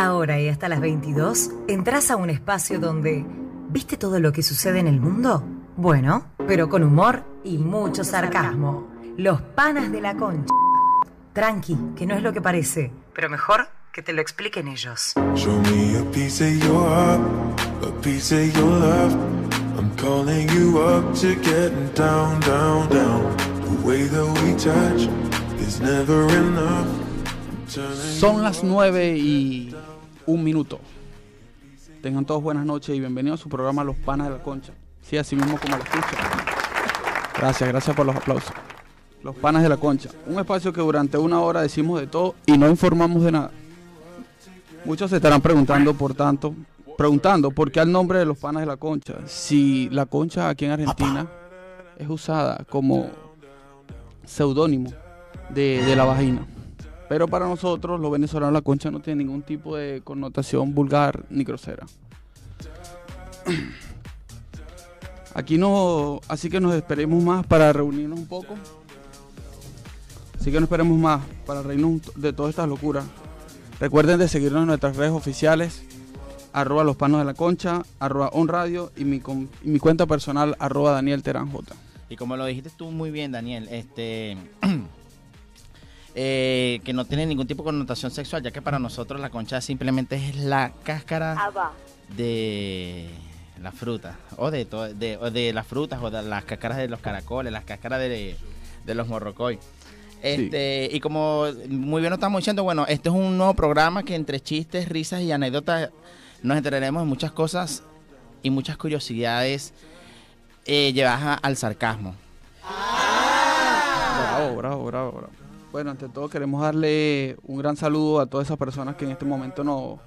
Ahora y hasta las 22, entras a un espacio donde... ¿Viste todo lo que sucede en el mundo? Bueno, pero con humor y mucho sarcasmo. Los panas de la concha. Tranqui, que no es lo que parece, pero mejor que te lo expliquen ellos. Show me a piece of your heart, a piece of your love. I'm calling you up to getting down, down, down. The way that we touch is never enough. I'm turning Son las on. 9 y un minuto. Tengan todos buenas noches y bienvenidos a su programa Los Panas de la Concha. Sí, así mismo como lo escuchan. Gracias, gracias por los aplausos. Los Panas de la Concha. Un espacio que durante una hora decimos de todo y no informamos de nada. Muchos se estarán preguntando, por tanto, preguntando por qué al nombre de los Panas de la Concha. Si la concha aquí en Argentina es usada como seudónimo de, de la vagina. Pero para nosotros, los venezolanos, la concha no tiene ningún tipo de connotación vulgar ni grosera. Aquí no, así que nos esperemos más para reunirnos un poco. Así que no esperemos más para reírnos de todas estas locuras. Recuerden de seguirnos en nuestras redes oficiales, arroba los panos de la concha, arroba on y mi, cuenta personal, arroba Daniel. Y como lo dijiste tú muy bien, Daniel, este eh, que no tiene ningún tipo de connotación sexual, ya que para nosotros la concha simplemente es la cáscara de la fruta, o de, to- de, o de las frutas, o de las cáscaras de los caracoles, las cáscaras de, de los morrocoy. Este, Y como muy bien lo estamos diciendo, bueno, este es un nuevo programa que entre chistes, risas y anécdotas nos enteraremos de muchas cosas y muchas curiosidades eh, llevadas al sarcasmo. Bravo, bravo, bravo, bravo. Bueno, ante todo queremos darle un gran saludo a todas esas personas que en este momento nos,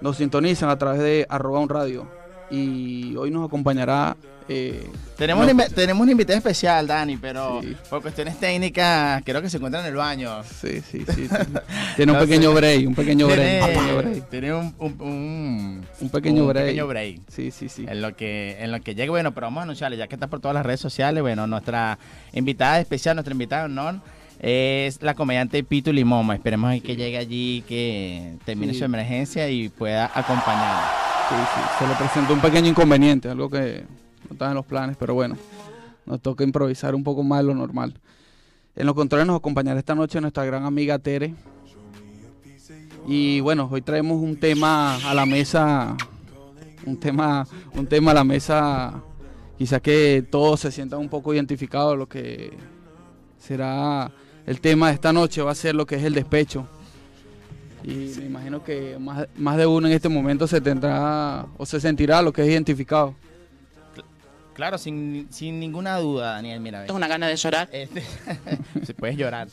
nos sintonizan a través de arroba un radio. Y hoy nos acompañará... eh, Tenemos, no- una, tenemos una invitada especial, Dani, pero Sí. por cuestiones técnicas creo que se encuentra en el baño. Sí, sí, sí. Tiene un No pequeño sé. break, un pequeño break, un pequeño Tiene, break. tiene un, un, un- Un pequeño un break. pequeño break. Sí, sí, sí. En lo que en lo que llegue, bueno, pero vamos a anunciarle, ya que está por todas las redes sociales, bueno, nuestra invitada especial, nuestra invitada de honor es la comediante Pitu Limoma. Esperemos que llegue allí, que termine Sí. su emergencia y pueda acompañarnos. Sí, sí. Se le presentó un pequeño inconveniente, algo que no estaba en los planes, pero bueno, nos toca improvisar un poco más de lo normal. En los controles nos acompañará esta noche nuestra gran amiga Tere. Y bueno, hoy traemos un tema a la mesa, un tema, un tema a la mesa, quizás que todos se sientan un poco identificados, lo que será el tema de esta noche va a ser lo que es el despecho. Y me imagino que más, más de uno en este momento se tendrá o se sentirá lo que es identificado. Claro, sin, sin ninguna duda, Daniel, mira. ve. Tengo una gana de llorar. Este, si puedes llorar.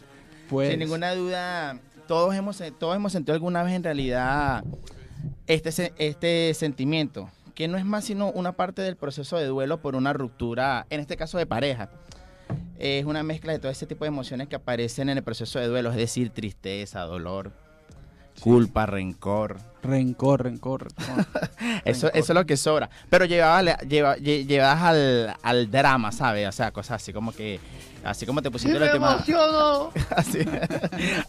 Pues, Sin ninguna duda, todos hemos, todos hemos sentido alguna vez en realidad este, se- este sentimiento, que no es más sino una parte del proceso de duelo por una ruptura, en este caso de pareja. Es una mezcla de todo ese tipo de emociones que aparecen en el proceso de duelo, es decir, tristeza, dolor, culpa, rencor. rencor, rencor. rencor. Eso, Rencor. eso es lo que sobra. Pero llevaba, lleva, al, al drama, ¿sabes? O sea, cosas así como que. Así como te pusiste la última así,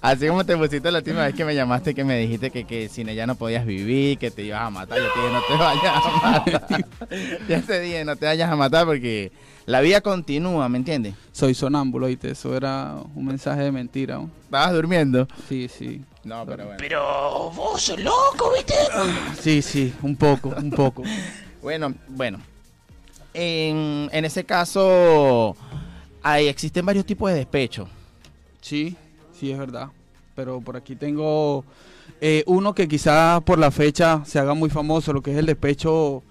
así como te pusiste la última vez que me llamaste que me dijiste que, que sin ella no podías vivir, que te ibas a matar. Yo te dije, no te vayas a matar. ya te dije, no te vayas a matar porque la vida continúa, ¿me entiendes? Soy sonámbulo, ¿viste? Eso era un mensaje de mentira. ¿no? Estabas durmiendo. Sí, sí. No, pero bueno. Pero vos sos loco, ¿viste? Sí, sí, un poco, un poco. Bueno, bueno. En, en ese caso, hay, existen varios tipos de despecho. Sí, sí, es verdad. Pero por aquí tengo eh, uno que quizás por la fecha se haga muy famoso, lo que es el despecho,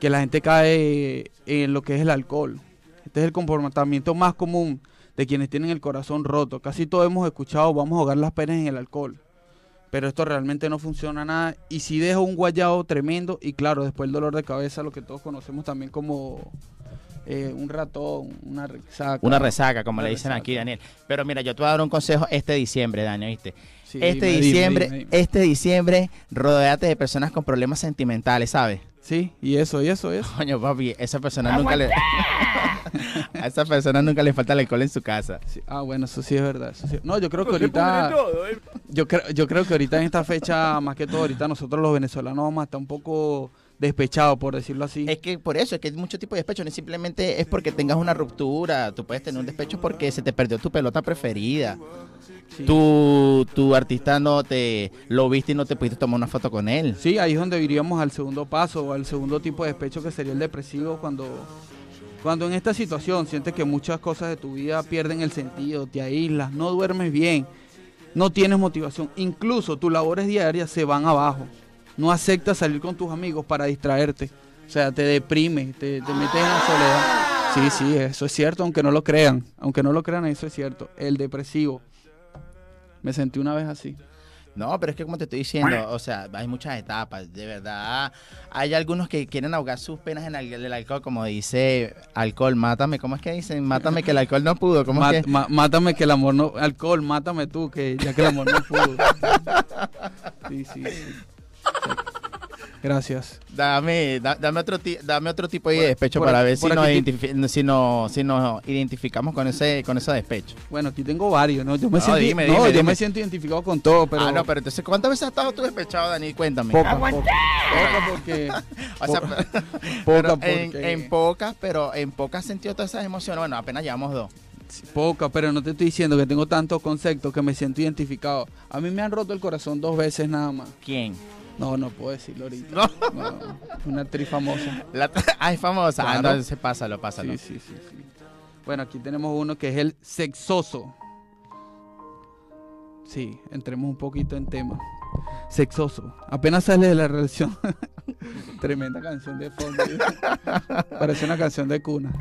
que la gente cae en lo que es el alcohol. Este es el comportamiento más común de quienes tienen el corazón roto. Casi todos hemos escuchado, vamos a ahogar las penas en el alcohol. Pero esto realmente no funciona nada y sí deja un guayado tremendo y claro, después el dolor de cabeza, lo que todos conocemos también como eh, un ratón, una resaca. Una resaca, como Una le dicen resaca. aquí, Daniel. Pero mira, yo te voy a dar un consejo este diciembre, Daniel, ¿viste? Sí, este dime, diciembre, dime, dime. este diciembre, rodéate de personas con problemas sentimentales, ¿sabes? Sí, y eso, y eso, y eso. Coño, papi, esa persona nunca le... A esa persona nunca le falta el alcohol en su casa. Sí, Ah, bueno, eso sí es verdad. sí. No, yo creo que ahorita. Yo creo, yo creo que ahorita en esta fecha, más que todo, ahorita nosotros los venezolanos vamos a estar un poco despechados, por decirlo así. Es que por eso, es que hay mucho tipo de despecho, no es simplemente es porque tengas una ruptura, tú puedes tener un despecho porque se te perdió tu pelota preferida. Sí. Tu, tu artista no te lo viste y no te pudiste tomar una foto con él. Sí, ahí es donde iríamos al segundo paso, o al segundo tipo de despecho que sería el depresivo, cuando, cuando en esta situación sientes que muchas cosas de tu vida pierden el sentido, te aíslas, no duermes bien, no tienes motivación, incluso tus labores diarias se van abajo, no aceptas salir con tus amigos para distraerte, o sea, te deprime, te, te metes en la soledad. Sí, sí, eso es cierto, aunque no lo crean, aunque no lo crean, eso es cierto, el depresivo. Me sentí una vez así. No, pero es que como te estoy diciendo, o sea, hay muchas etapas, de verdad. Hay algunos que quieren ahogar sus penas en el, el alcohol, como dice alcohol, mátame. ¿Cómo es que dicen? Mátame que el alcohol no pudo. ¿Cómo es que? ma- mátame que el amor no. Alcohol, mátame tú, que ya que el amor no pudo. Sí, sí, sí. Gracias. Dame, da- dame, otro ti- dame otro tipo de Por- despecho por para aquí- ver si nos, identifi- si, nos identificamos con ese, con ese despecho. Bueno, aquí tengo varios, ¿no? Yo me, No, siento, dime, no, dime, yo dime. me siento identificado con todo, pero. ah, no, pero entonces, ¿cuántas veces has estado tú despechado, Dani? Cuéntame. Poca, poca, poca porque. O sea, poca, pero en, pocas, pero en pocas sentido todas esas emociones. Bueno, apenas llevamos dos. Poca, pero no te estoy diciendo que tengo tantos conceptos que me siento identificado. A mí me han roto el corazón dos veces nada más. ¿Quién? No, no puedo decirlo ahorita. No. No, una actriz famosa. La, ah, es famosa. Ah, Claro. entonces pásalo, pásalo. Sí, sí, sí, sí. Bueno, aquí tenemos uno que es el sexoso. Sí, entremos un poquito en tema. Sexoso. Apenas sale de la relación. Tremenda canción de fondo. Parece una canción de cuna.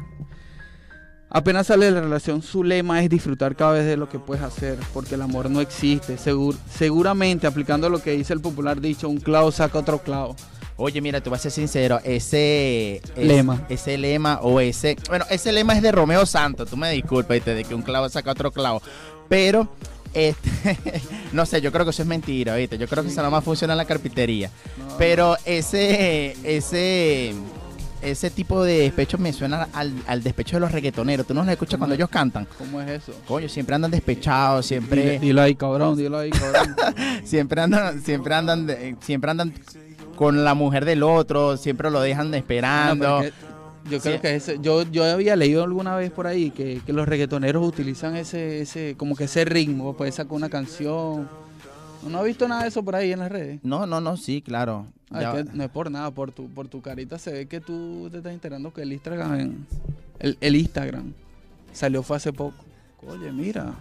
Apenas sale de la relación, su lema es disfrutar cada vez de lo que puedes hacer, porque el amor no existe. Segur- seguramente, aplicando lo que dice el popular dicho, un clavo saca otro clavo. Oye, mira, te voy a ser sincero, ese es- Lema. ese lema o ese, bueno, ese lema es de Romeo Santos, tú me disculpas, de que un clavo saca otro clavo, pero este, no sé, yo creo que eso es mentira, ¿viste? Yo creo que eso nada más funciona en la carpintería. No, Pero ese, ese, ese tipo de despecho me suena al, al despecho de los reggaetoneros. ¿Tú no los escuchas cuando ellos cantan? ¿Cómo es eso? Coño, siempre andan despechados, Dile- siempre, Dilo ahí, cabrón, dilo ahí, cabrón. siempre andan, siempre andan, de- siempre andan con la mujer del otro, siempre lo dejan esperando. pero es que yo creo Sí. que ese, yo, yo había leído alguna vez por ahí que, que los reggaetoneros utilizan ese, ese, como que ese ritmo, pues sacar una canción. ¿No, no has visto nada de eso por ahí en las redes? No, no, no, sí, claro. Ah, Ya- no es por nada, por tu, por tu carita se ve que tú te estás enterando que el Instagram, el, el Instagram salió fue hace poco. Oye, mira.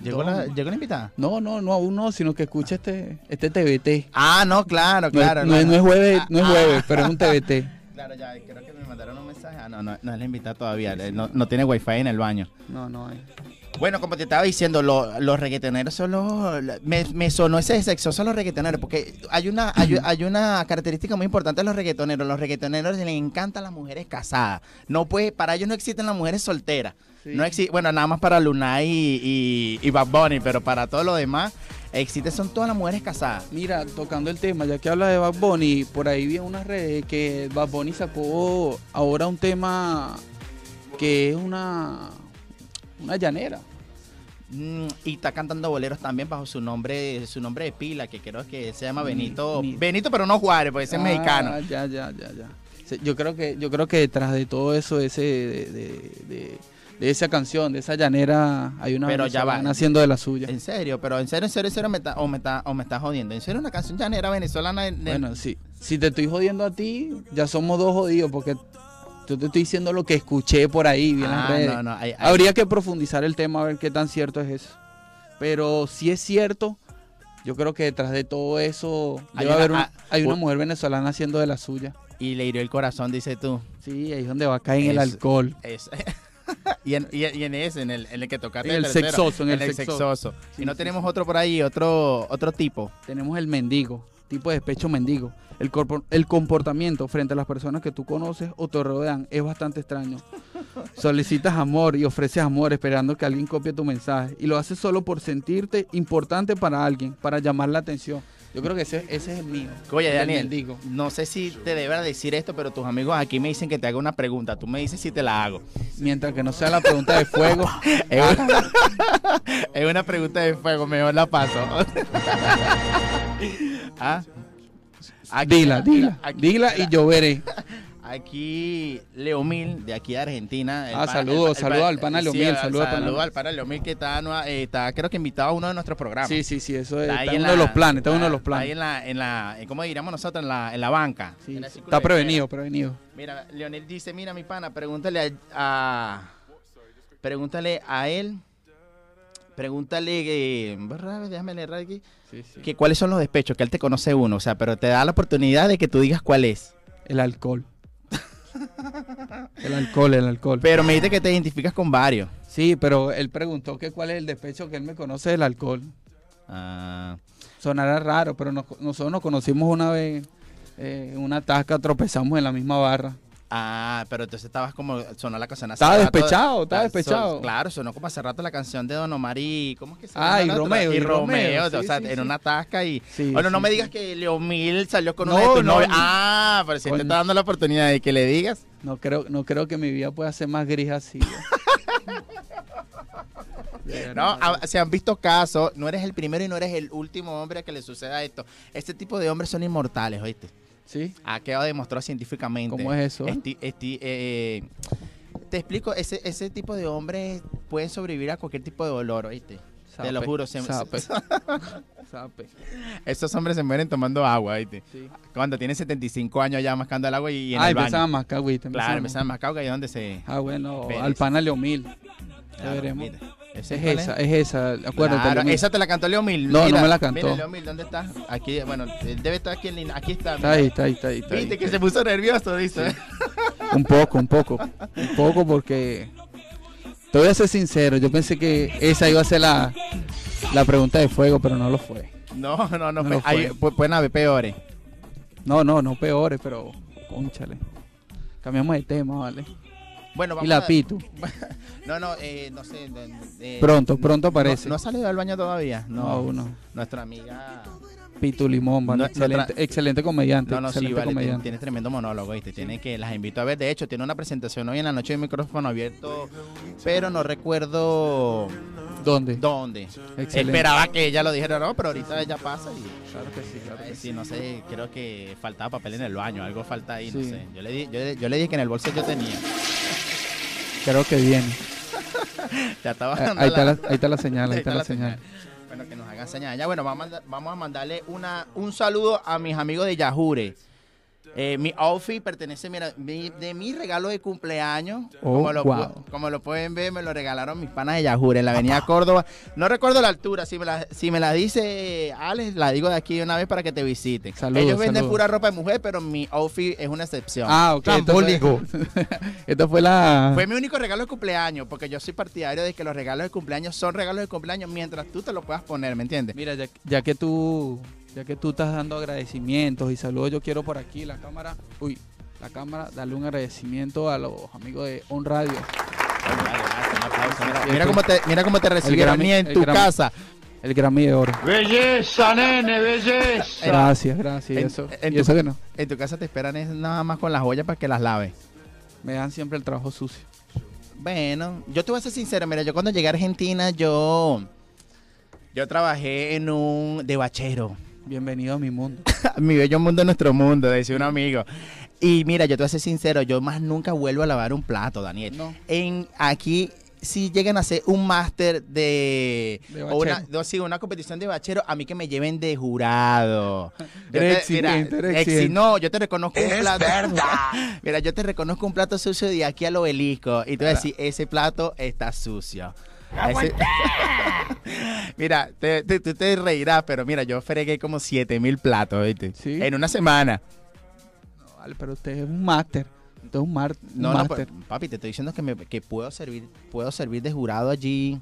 ¿Llegó, Toma. la, ¿Llegó la invitada? No, no, no aún no, sino que escucha este, este TBT. Ah, no, claro, No claro. no, es, no es jueves, no es Ah, jueves, pero es un TBT. Claro, ya, creo que me mandaron un mensaje. Ah, no, no, no es la invitada todavía. No, no tiene wifi en el baño. No, no hay. Bueno, como te estaba diciendo, lo- los reggaetoneros son los... Me, me sonó ese sexoso a los reggaetoneros, porque hay una, hay, hay una característica muy importante de los reggaetoneros. Los reggaetoneros les encantan las mujeres casadas. No puede, para ellos no existen las mujeres solteras. Sí. No exi- bueno, nada más para y, y, y Bad Bunny, pero para todo lo demás, existen son todas las mujeres casadas. Mira, tocando el tema, ya que habla de Bad Bunny, por ahí vi en unas redes que Bad Bunny sacó ahora un tema que es una, una llanera. Mm, y está cantando boleros también bajo su nombre, su nombre de pila, que creo que se llama Ni- Benito. ni- Benito, pero no Juárez, porque ese es Ah, mexicano. Ya, ya, ya, ya. Yo creo que, yo creo que detrás de todo eso, ese, de, de- de- de esa canción, de esa llanera, hay una Pero ya va. venezolana haciendo de la suya. En serio, pero en serio, en serio, en serio, me está, o, me está, o me está jodiendo. En serio, una canción llanera venezolana. Bueno, sí. Si te estoy jodiendo a ti, ya somos dos jodidos, porque yo te estoy diciendo lo que escuché por ahí, vi en las Ah, redes. no, no, hay- hay- Habría que profundizar el tema a ver qué tan cierto es eso. Pero si es cierto, yo creo que detrás de todo eso Hay una- haber un- hay una mujer venezolana haciendo de la suya. Y le hirió el corazón, dice tú. Sí, ahí es donde va a caer en el alcohol. Es- y, en, y, y en ese, en el, en el que tocaste. En el tercero, sexoso, en el sexoso. sexoso. Sí, y no sí, tenemos otro por ahí, otro, otro tipo. Tenemos el mendigo, tipo de despecho mendigo. El, corpo- el comportamiento frente a las personas que tú conoces o te rodean es bastante extraño. Solicitas amor y ofreces amor esperando que alguien copie tu mensaje. Y lo haces solo por sentirte importante para alguien, para llamar la atención. Yo creo que ese, ese es el mío. Oye, Daniel, mendigo. no sé si te deberá decir esto, pero tus amigos aquí me dicen que te haga una pregunta. Tú me dices si te la hago. Mientras que no sea la pregunta de fuego. Es una, es una pregunta de fuego, mejor la paso. ¿Ah? Aquí- dila, dila. aquí- dila y yo veré. Aquí Leomil, de aquí de Argentina. Ah, saludos, saludos al pana sí, Leomil, al- saludos saludos al pana Leomil que está, eh, está, creo que invitado a uno de nuestros programas. Sí, sí, sí, eso es, Está ahí está en uno de los planes, está uno de los está Ahí planes. en la, en la, ¿cómo diríamos nosotros? En la, en la banca. Sí, En está prevenido, prevenido. Mira, Leonel dice, mira mi pana, pregúntale a, a- pregúntale a él, pregúntale, eh, déjame leer aquí, Sí, sí. que cuáles son los despechos, que él te conoce uno, o sea, pero te da la oportunidad de que tú digas cuál es. El alcohol. El alcohol, el alcohol. Pero me dice que te identificas con varios. Sí, pero él preguntó que cuál es el despecho que él me conoce del alcohol. Ah, Sonará raro, pero nos- nosotros nos conocimos una vez eh, en una tasca, tropezamos en la misma barra. Ah, pero entonces estabas como, sonó la canción hace Estaba rato. despechado, estaba Ah, despechado. son- claro, sonó como hace rato la canción de Don Omar y, ¿cómo es que se Ah, llama y la otra? Romeo, Y y Romeo, o sea, sí, en sí. una tasca y... Bueno, no me digas que Leomil salió con No, una de tus no, ni- Ah, pero si te está dando la oportunidad de que le digas. No creo, no creo que mi vida pueda ser más gris así. De No, se han visto casos, no eres el primero y no eres el último hombre a que le suceda esto. Este tipo de hombres son inmortales, ¿oíste? ¿Sí? Ha quedado demostrado científicamente. ¿Cómo es eso? Esti- esti- eh, te explico, ese, ese tipo de hombres pueden sobrevivir a cualquier tipo de dolor, ¿oíste? Te lo juro, se- sape. Sape. Esos hombres se mueren tomando agua, ¿oíste? Sí. Cuando tienen 75 años ya mascando el agua y, en Ah, el empezaban a mascar agüita. Claro, empezaban a mascar, que es donde se... Ah, bueno, al pana Leomil. Ya veremos. mira. Es ¿Ese cuál esa, es esa. Acuérdate. Claro, Leomil. esa te la cantó Leomil. No, no Mira, me la cantó. Mira, Leomil, ¿dónde está? Aquí, bueno, debe estar aquí en línea. Aquí está. Está ahí, está ahí, está ahí. está ahí. Viste que se puso nervioso, dice. Un poco, un poco. Un poco porque. Te voy a ser sincero. Yo pensé que esa iba a ser la, la pregunta de fuego, pero no lo fue. No, no, no. No fue- hay- pueden haber peores. No, no, no peores, pero. Conchale. Cambiamos de tema, ¿vale? Bueno, Y vamos la a- Pitu. No, no, eh, no sé. de- Pronto, pronto no- aparece. No, ha salido del baño todavía. No, No. Nuestra amiga. Pitu Limón, ¿vale? Excelente, nuestra- excelente comediante. No, no, sí, excelente vale. Tiene, comediante. tiene tremendo monólogo, ¿viste? Tiene que, las invito a ver. De hecho, tiene una presentación hoy en la noche de micrófono abierto, pero no recuerdo ¿Dónde? dónde. Excelente. Esperaba que ella lo dijera, no, pero ahorita ella pasa y. Claro que sí, claro que sí, sí. no sé, creo que faltaba papel en el baño, algo falta ahí, no Sí. sé. Yo le, di, yo, yo le dije que en el bolso yo tenía. Creo que viene. Ya Ah, dando Ahí está, la- la, ahí está la señal, ahí está la señal. Bueno, que nos hagan señal. Ya, bueno, vamos a, mandar- vamos a mandarle una, un saludo a mis amigos de Yajure. Eh, mi outfit pertenece, mira, mi- de mi regalo de cumpleaños. Oh, como, lo, wow. como lo pueden ver, me lo regalaron mis panas de Yajure en la avenida Córdoba. No recuerdo la altura, si me la, si me la dice Alex, la digo de aquí de una vez para que te visiten. Saludos, Ellos venden saludos. pura ropa de mujer, pero mi outfit es una excepción. Ah, ok. esto fue- Esto fue la. Fue mi único regalo de cumpleaños, porque yo soy partidario de que los regalos de cumpleaños son regalos de cumpleaños mientras tú te lo puedas poner, ¿me entiendes? Mira, ya, ya que tú ya que tú estás dando agradecimientos y saludos, yo quiero por aquí la cámara, uy, la cámara, darle un agradecimiento a los amigos de On Radio. Mira, cómo te, mira cómo te recibieron en tu Grammy. casa. El Grammy de oro. Belleza, nene, belleza. Gracias, gracias. En- eso, en y tu- eso que no. En tu casa te esperan es nada más con las joyas para que las laves. Me dan siempre el trabajo sucio. Bueno, yo te voy a ser sincero, mira, yo cuando llegué a Argentina, yo, yo trabajé en un de bachero. Bienvenido a mi mundo. mi bello mundo, nuestro mundo, decía un amigo. Y mira, yo te voy a ser sincero, yo más nunca vuelvo a lavar un plato, Daniel. No. En aquí si llegan a hacer un máster de, De o una, bachero. no, sí, una competición de bachero, a mí que me lleven de jurado. Yo te- mira, exi- no, yo te reconozco un plato. Mira, yo te reconozco un plato sucio de aquí al obelisco y te voy a decir, ese plato está sucio. Ese- mira, te, te- tú te reirás, pero mira, yo fregué como 7 mil platos, ¿viste? Sí. En una semana. No, vale, pero usted es un máster. Usted es un, mar- un No, no, máster. pa- papi, te estoy diciendo que, me- que puedo servir puedo servir de jurado allí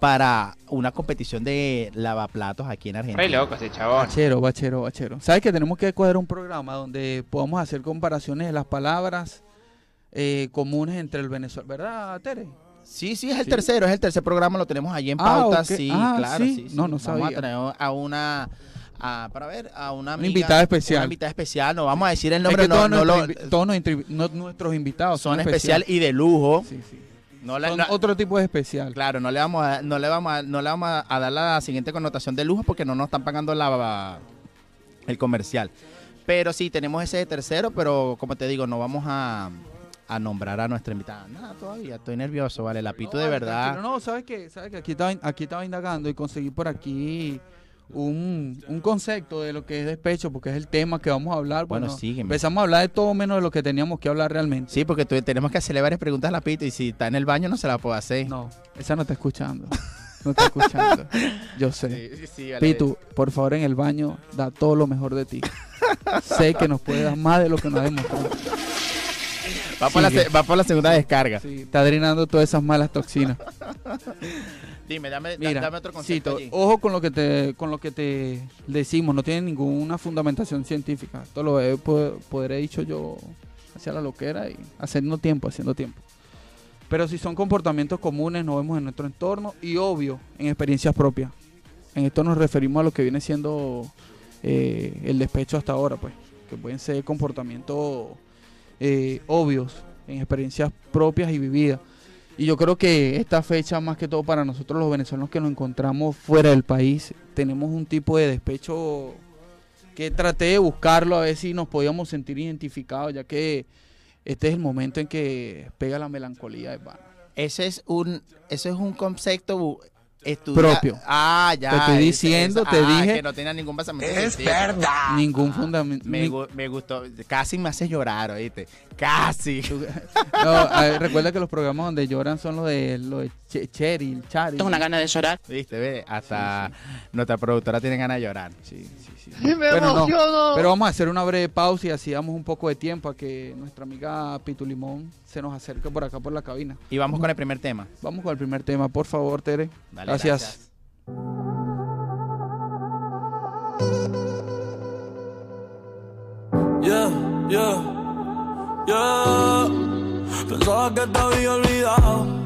para una competición de lavaplatos aquí en Argentina. Re loco ese chabón. Bachero, bachero, bachero. ¿Sabes que tenemos que cuadrar un programa donde podamos hacer comparaciones de las palabras eh, comunes entre el venezolano? ¿Verdad, Tere? Sí, sí, es el Sí. tercero, es el tercer programa, lo tenemos allí en Ah, pauta, sí, ah, claro, sí. sí, sí. No, no Vamos sabía. a traer a una a- para ver a una amiga, invitada especial. Una invitada especial, no vamos a decir el Es nombre, que no, todos, no nuestros, lo- todos no- nuestros invitados son especial. y de lujo. Sí, sí. No le, Son otro tipo de especial. Claro, no le vamos a, no le vamos a, no le vamos a, dar la siguiente connotación de lujo porque no nos están pagando la, el comercial. Pero sí, tenemos ese de tercero, pero como te digo, no vamos a, a nombrar a nuestra invitada. Nada, todavía, estoy nervioso, vale, la pito No, de verdad. tranquilo. No, ¿sabes qué? ¿Sabes que Aquí estaba, aquí estaba indagando y conseguí por aquí un, un concepto de lo que es despecho, porque es el tema que vamos a hablar. Bueno, Bueno, sígueme. empezamos a hablar de todo menos de lo que teníamos que hablar realmente. Sí, porque tú- tenemos que hacerle varias preguntas a la pito y si está en el baño no se la puedo hacer. No, esa no está escuchando. No está escuchando. Yo sé. Sí, sí, sí, vale. Pitu, por favor, en el baño, da todo lo mejor de ti. sé que nos puede dar más de lo que nos ha demostrado. Va por, la, sigue. se- va por la segunda descarga. Sí, está drenando todas esas malas toxinas. Dime, dame, da- Mira, dame otro concepto Cito, allí. ojo con lo que te con lo que te decimos, no tiene ninguna fundamentación científica. Esto lo he po- podré dicho yo hacia la loquera y haciendo tiempo, haciendo tiempo. Pero si son comportamientos comunes, nos vemos en nuestro entorno y obvio, en experiencias propias. En esto nos referimos a lo que viene siendo eh, el despecho hasta ahora, pues, que pueden ser comportamientos eh, obvios en experiencias propias y vividas. Y yo creo que esta fecha, más que todo para nosotros los venezolanos que nos encontramos fuera del país, tenemos un tipo de despecho que traté de buscarlo a ver si nos podíamos sentir identificados, ya que este es el momento en que pega la melancolía de pana. Ese es un, ese es un concepto estudia- Propio. Ah, ya. Te estoy diciendo, te ah, dije- que no tenía ningún basamento. Es verdad. Ningún fundamento. Me, gu- me gustó. Casi me hace llorar, oíste. Casi. No, ver, recuerda que los programas donde lloran son los de, los de Che- Cheryl, Chari. Tengo una gana de llorar. Viste, ve. Hasta nuestra productora tiene ganas de llorar. Sí, sí, sí. me Bueno, no, emociono. Pero vamos a hacer una breve pausa y así damos un poco de tiempo a que nuestra amiga Pitu Limón se nos acerque por acá por la cabina. Y vamos con el primer tema. Vamos con el primer tema, por favor, Tere. Dale, gracias. Yeah, yeah, yeah. Pensaba que te había olvidado.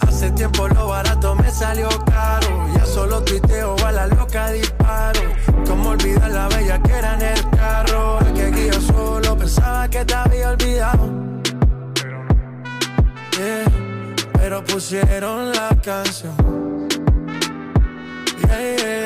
Hace tiempo lo barato me salió caro. Ya solo tuiteo a la loca disparo. Como olvidar la bella que era en el carro. El que guía solo pensaba que te había olvidado. Yeah, pero pusieron la canción. Yeah, yeah.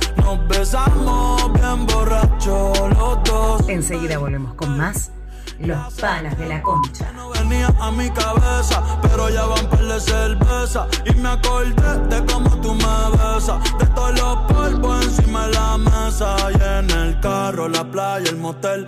nos besamos bien borracho los dos. Enseguida volvemos con más Los Panas de la Concha. No venía a mi cabeza, pero ya van par de cerveza Y me acordé de cómo tú me besas De todos los polvos encima de la mesa Y en el carro, la playa, el motel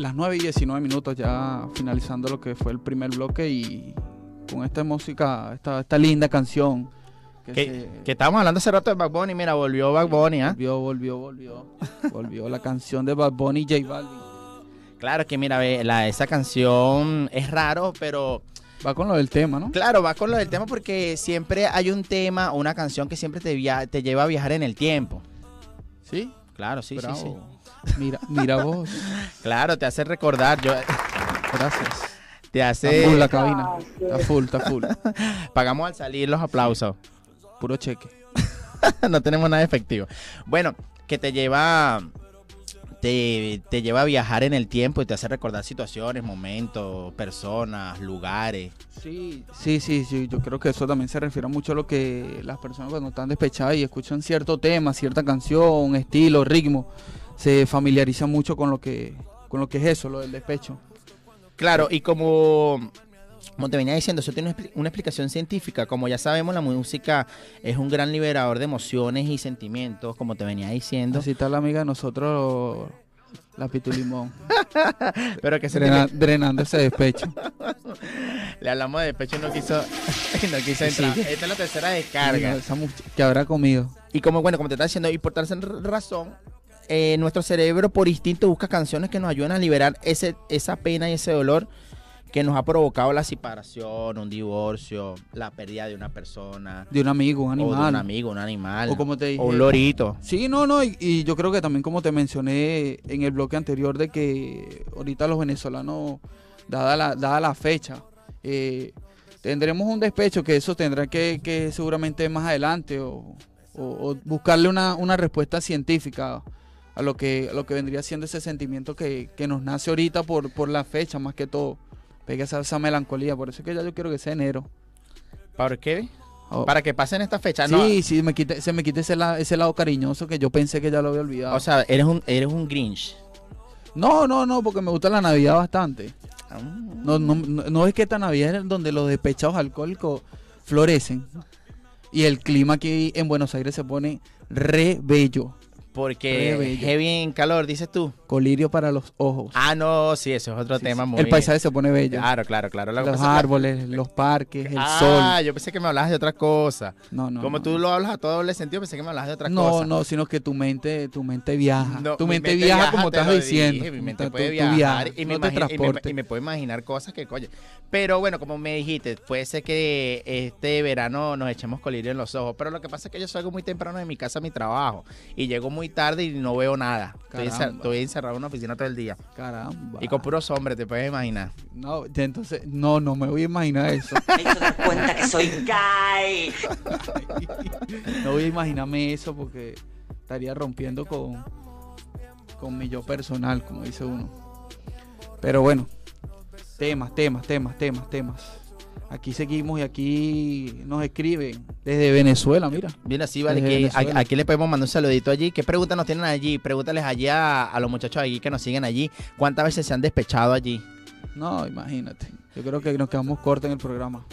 Las 9 y 19 minutos ya finalizando lo que fue el primer bloque y con esta música, esta, esta linda canción. Que, Que, se- que estábamos hablando hace rato de Bad Bunny, mira, volvió Bad Bunny, ¿ah? volvió, volvió, volvió, volvió la canción de Bad Bunny y J Balvin. Claro que mira, la, esa canción es raro, pero Va con lo del tema, ¿no? claro, va con lo del tema porque siempre hay un tema, una canción que siempre te, via- te lleva a viajar en el tiempo. Sí, Claro, sí, sí, bravo. sí. Mira, mira vos. Claro, te hace recordar, yo Gracias. te Está hace full la cabina. Está full, está full. pagamos al salir los aplausos. Puro cheque. no tenemos nada efectivo. Bueno, que te lleva te, te lleva a viajar en el tiempo y te hace recordar situaciones, momentos, personas, lugares. Sí, sí, sí, sí. Yo creo que eso también se refiere mucho a lo que las personas cuando están despechadas y escuchan cierto tema, cierta canción, estilo, ritmo, se familiarizan mucho con lo que, con lo que es eso, lo del despecho. Claro, y como, como te venía diciendo, eso tiene una expli- una explicación científica. Como ya sabemos, la música es un gran liberador de emociones y sentimientos, como te venía diciendo. Así está la amiga de nosotros, la Pitulimón, Pero que se drena- drenando ese despecho. le hablamos de despecho y no quiso, no quiso entrar. sí. Esta es la tercera descarga. Esa much- que habrá comido. Y como, bueno, como te estaba diciendo, y por tal razón, eh, nuestro cerebro por instinto busca canciones que nos ayuden a liberar ese, esa pena y ese dolor que nos ha provocado la separación, un divorcio, la pérdida de una persona, De un amigo, un o de animal. un amigo, un animal, O como te dije. o un lorito. Sí, no, no, y, y yo creo que también como te mencioné en el bloque anterior de que ahorita los venezolanos, dada la, dada la fecha, eh, tendremos un despecho que eso tendrá que, que seguramente más adelante o, o- o buscarle una, una respuesta científica a lo que a lo que vendría siendo ese sentimiento que, que nos nace ahorita por, por la fecha más que todo. Pega esa, esa melancolía, por eso es que ya yo quiero que sea enero. ¿Para qué? Oh. Para que pasen esta fecha. sí, No, sí, me quite, se me quite ese, la- ese lado cariñoso que yo pensé que ya lo había olvidado. o sea, eres un, eres un Grinch. No, no, no, porque me gusta la Navidad bastante. Ah, No, no, no, no es que esta Navidad es donde los despechados alcohólicos florecen. Y el clima aquí en Buenos Aires se pone re bello. Porque heavy en calor, dices tú. Colirio para los ojos. Ah, no, sí, eso es otro Sí, tema sí. muy... El paisaje se pone bello. Claro, claro, claro. Lo los que- árboles, los parques, el ah, sol. yo pensé que me hablabas de otra cosa. No, no. Como no. tú lo hablas a todo doble sentido, pensé que me hablabas de otra No, cosa. no, sino que tu mente, tu mente viaja. No, tu mente, viaja, como te estás diciendo. dije, mi mente puede tú viajar y, me no imagino- y me, y me puedo imaginar cosas que, coño. Pero bueno, como me dijiste, puede ser que este verano nos echemos colirio en los ojos. Pero lo que pasa es que yo salgo muy temprano de mi casa a mi trabajo y llego muy tarde y no veo nada. Estoy, encer- Caramba. estoy encerrado en una oficina todo el día. Caramba. Y con puros hombres, te puedes imaginar. No, entonces, no, no me voy a imaginar eso. Cuenta que soy gay. No voy a imaginarme eso porque estaría rompiendo con, con mi yo personal, como dice uno. Pero bueno, temas, temas, temas, temas, temas. Aquí seguimos y aquí nos escriben desde Venezuela, mira. Mira, sí, vale, que a- aquí le podemos mandar un saludito allí. ¿Qué preguntas nos tienen allí? Pregúntales allí a, a los muchachos allí que nos siguen allí. ¿Cuántas veces se han despechado allí? No, imagínate. Yo creo que nos quedamos cortos en el programa.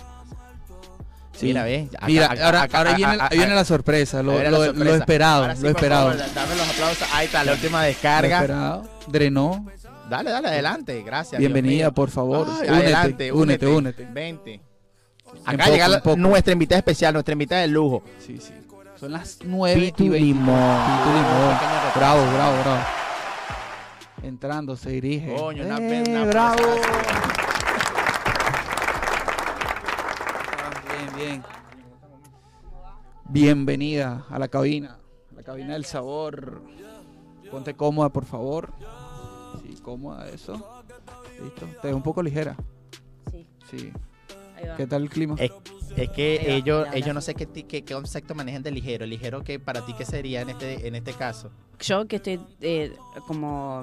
Sí. Mira, ve. acá- Mira, acá- ahora, acá- ahora viene, la sorpresa, lo, la lo- sorpresa. lo esperado, Ahora sí, lo esperado. favor, dame los aplausos. Ahí está, la última Lo descarga. esperado. Drenó. Dale, dale, adelante. Gracias. Bienvenida, por favor. Ay, únete, adelante, únete, únete. Vente. Acá poco, llega la- nuestra invitada especial, nuestra invitada de lujo. Sí, sí. Son las 9 y Pitu 20. Limón. Pitu Limón. Bravo, bravo, bravo. Entrando, se dirige. Coño, una Eh, una- bravo. Bien. Bienvenida a la cabina, a la cabina del sabor. Ponte cómoda, por favor. Sí, cómoda, eso. Listo. Te ves un poco ligera. Sí, Sí. ¿Qué tal el clima? Es, es que va, ellos, ellos no sé qué, qué, qué concepto manejan de ligero. Ligero que para ti qué sería en este, en este caso. Yo que estoy eh, como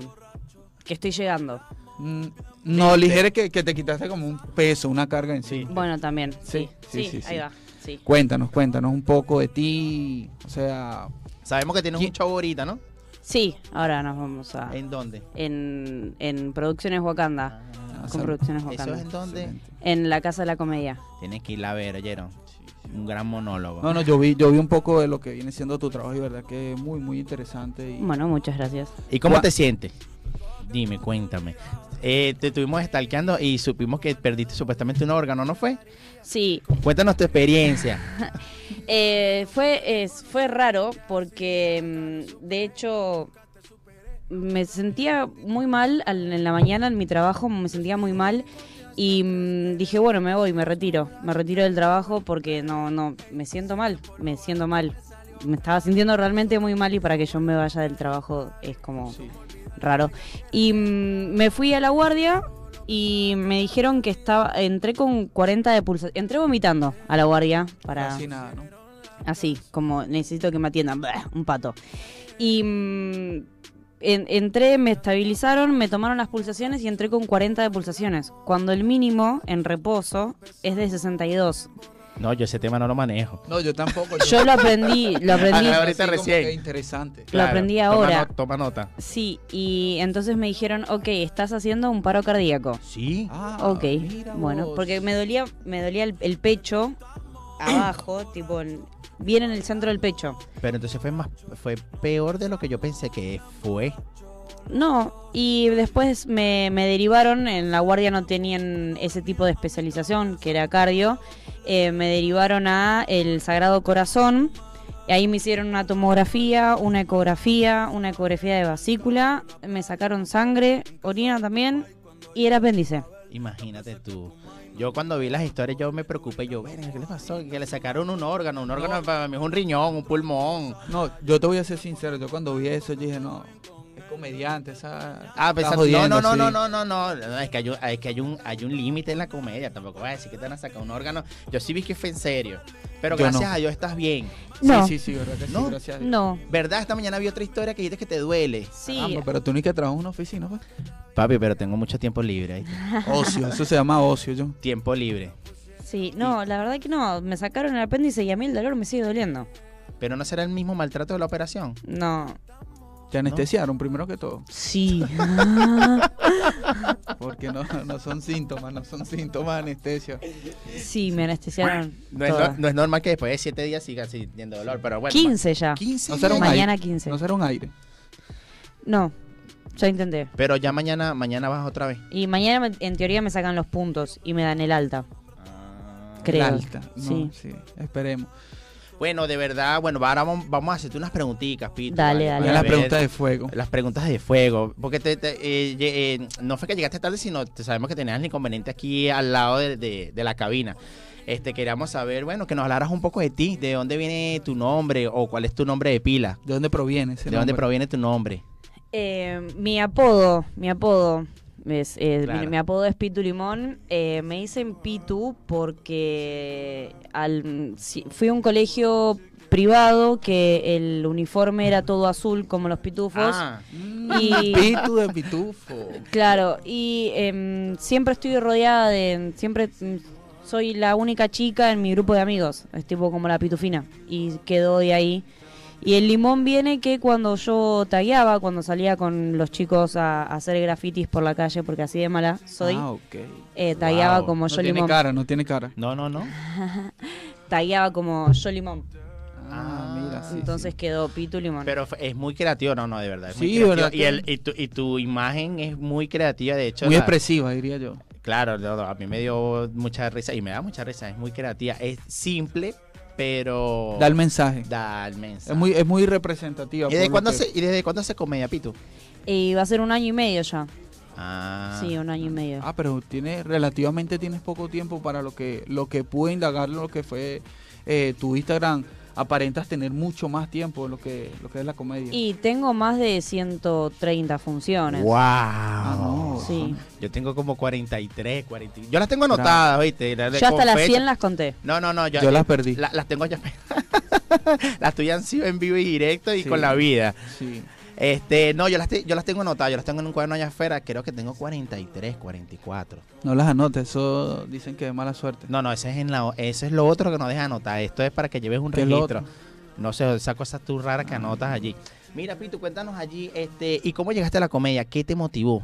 que estoy llegando. Mm, No, ligera que, que te quitaste como un peso, una carga en sí. Bueno, también. Sí, Sí, sí, sí, sí, ahí sí. va. Sí. Cuéntanos, cuéntanos un poco de ti. O sea, Sabemos que tienes ¿Quién- un show ahorita, ¿no? Sí, ahora nos vamos a ¿En dónde? en, en Producciones Wakanda. Ah, con Producciones ¿Eso Wakanda. es en dónde? En la Casa de la Comedia. Tienes que ir a ver, oyeron. Un gran monólogo. No, no, yo vi, yo vi un poco de lo que viene siendo tu trabajo y verdad que es muy, muy interesante. Y... Bueno, muchas gracias. ¿Y cómo te sientes? Dime, cuéntame. Eh, te estuvimos stalkeando y supimos que perdiste supuestamente un órgano, ¿no fue? Sí, Cuéntanos tu experiencia. Eh, fue, es, fue raro porque mm, de hecho me sentía muy mal al- en la mañana en mi trabajo, me sentía muy mal y mm, dije, bueno, me voy, me retiro, me retiro del trabajo porque no, no, me siento mal, me siento mal. Me estaba sintiendo realmente muy mal y para que yo me vaya del trabajo es como Sí. raro. Y mm, me fui a la guardia y me dijeron que estaba, entré con 40 de pulsación, entré vomitando a la guardia para... Casi nada, ¿no? Así, como necesito que me atiendan. Bah, un pato. Y mm, en- entré, me estabilizaron, me tomaron las pulsaciones y entré con 40 de pulsaciones. Cuando el mínimo en reposo es de 62. No, yo ese tema no lo manejo. No, yo tampoco. Yo lo aprendí, lo aprendí. Ah, ahorita recién. que interesante. Lo aprendí toma ahora. no- Toma, nota. Sí, y entonces me dijeron, ok, estás haciendo un paro cardíaco. Sí. Ah, Ok, mira bueno, vos. porque me dolía, me dolía el, el pecho abajo, tipo, en- bien en el centro del pecho. Pero entonces fue más, fue peor de lo que yo pensé que fue. No, y después me, me derivaron, en la guardia no tenían ese tipo de especialización, que era cardio, eh, me derivaron a el Sagrado Corazón, y ahí me hicieron una tomografía, una ecografía, una ecografía de vasícula, me sacaron sangre, orina también, y era apéndice. Imagínate tú. Yo cuando vi las historias yo me preocupé, yo, "Verga, ¿qué le pasó? Que le sacaron un órgano, un órgano para mí es un riñón, un pulmón. No, yo te voy a ser sincero. Yo cuando vi eso, yo dije, no, comediante. Esa, Ah, pensando, no, jodiendo, no, no, sí. no, no, no, no, no, es que hay un, es que hay un, hay un límite en la comedia, tampoco voy a decir que te van a sacar un órgano. Yo sí vi que fue en serio, pero Yo gracias no. a Dios estás bien. No, Sí, sí, sí, verdad que No. sí, gracias a Dios. no, ¿Verdad? Esta mañana vi otra historia que dices que te duele. sí, Caramba, pero tú ni que trabajas en una oficina, pues. Papi, pero tengo mucho tiempo libre ahí. Ocio, eso se llama ocio, yo. Tiempo libre. sí, no, la verdad que no, me sacaron el apéndice y a mí el dolor me sigue doliendo. Pero no será el mismo maltrato de la operación. No, Te anestesiaron primero que todo. sí. Porque no, no son síntomas, no son síntomas de anestesia. Sí, me anestesiaron. No es, toda. no, no es normal que después de siete días sigas sintiendo dolor, pero bueno. 15 ya. 15 No será un días. Mañana aire. 15. No será un aire. No, ya intenté. Pero ya mañana, mañana vas otra vez. Y mañana me- en teoría me sacan los puntos y me dan el alta. Ah. Creo. El alta. No, Sí. sí. Esperemos. Bueno, de verdad, bueno, ahora vamos, vamos a hacerte unas preguntitas, Pito. Dale, ¿vale? dale. Las preguntas de fuego. Las preguntas de fuego. Porque te, te- eh, eh, no fue que llegaste tarde, sino te sabemos que tenías el inconveniente aquí al lado de, de- de la cabina. Este, queríamos saber, bueno, que nos hablaras un poco de ti, de dónde viene tu nombre o cuál es tu nombre de pila. ¿De dónde proviene ese ¿De dónde proviene tu nombre? Eh, mi apodo, mi apodo, es, eh, Claro. mi, mi apodo es Pitu Limón. Eh, me dicen Pitu porque al, si- fui a un colegio privado que el uniforme era todo azul como los pitufos. Ah, Y- Pitu de pitufo. Claro, y em, siempre estoy rodeada de. Siempre mm, soy la única chica en mi grupo de amigos. Es tipo como la pitufina. Y quedó de ahí. Y el limón viene que cuando yo tagueaba, cuando salía con los chicos a, a hacer grafitis por la calle, porque así de mala soy, Ah, ok. eh, tagueaba Wow. como No yo tiene limón. cara, no tiene cara. no, no, no. Tagueaba como yo limón. Ah, mira, sí. Entonces sí. quedó pitu limón. Pero es muy creativo, no, no, de verdad. es muy Sí, verdad Y, el, y, tu, y tu imagen es muy creativa, de hecho. Muy la- expresiva, diría yo. Claro, no, no, a mí me dio mucha risa y me da mucha risa. Es muy creativa, es simple, pero Da el mensaje. da el mensaje. Es muy, es muy representativa. ¿Y desde, cuándo que- se, ¿Y desde cuándo se comedia, Pitu? Y va a ser un año y medio ya. Ah. Sí, un año y medio. Ah, pero tiene relativamente tienes poco tiempo para lo que lo que pude indagar lo que fue eh, tu Instagram. Aparentas tener mucho más tiempo en lo que lo que es la comedia. Y tengo más de 130 funciones. ¡Wow! Ah, no. Sí. Yo tengo como 43, 40. Yo las tengo anotadas, ¿viste? La- Yo hasta las fecha. 100 las conté. No, no, no. Yo las perdí. la- las tengo ya. las tuyas han sido en vivo y directo y Sí. con la vida. Sí. Este, no, yo las, te- yo las tengo anotadas. Yo las tengo en un cuaderno allá afuera. Creo que tengo 43, 44. No las anotes, eso dicen que es mala suerte. No, no, ese es, en la, ese es lo otro que no deja anotar. Esto es para que lleves un ¿Qué es lo registro. No sé, esa cosa tú rara que anotas allí. Mira, Pitu, cuéntanos allí, este, ¿y cómo llegaste a la comedia? ¿Qué te motivó?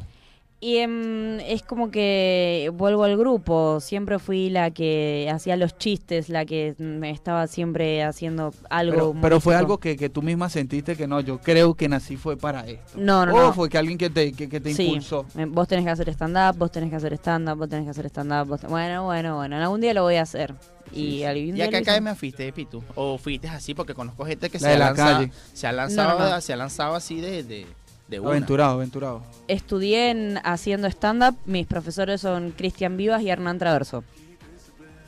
Y em, es como que vuelvo al grupo. Siempre fui la que hacía los chistes, la que mm, estaba siempre haciendo algo. Pero, pero fue algo que, que tú misma sentiste que no, yo creo que nací fue para esto. No, no, o no. fue que alguien que te, que, que te Sí, impulsó. vos tenés que hacer stand-up, vos tenés que hacer stand-up, vos tenés que hacer stand-up. vos te- Bueno, bueno, bueno. Algún día lo voy a hacer. Y, algún ¿Y a qué academia fuiste, Pitu? ¿O fuiste así? Porque conozco gente que La se, de ha la lanzado, calle. se ha lanzado, No, no, no. se ha lanzado así de, de, de. Aventurado, aventurado. Estudié en haciendo stand-up. Mis profesores son Cristian Vivas y Hernán Traverso.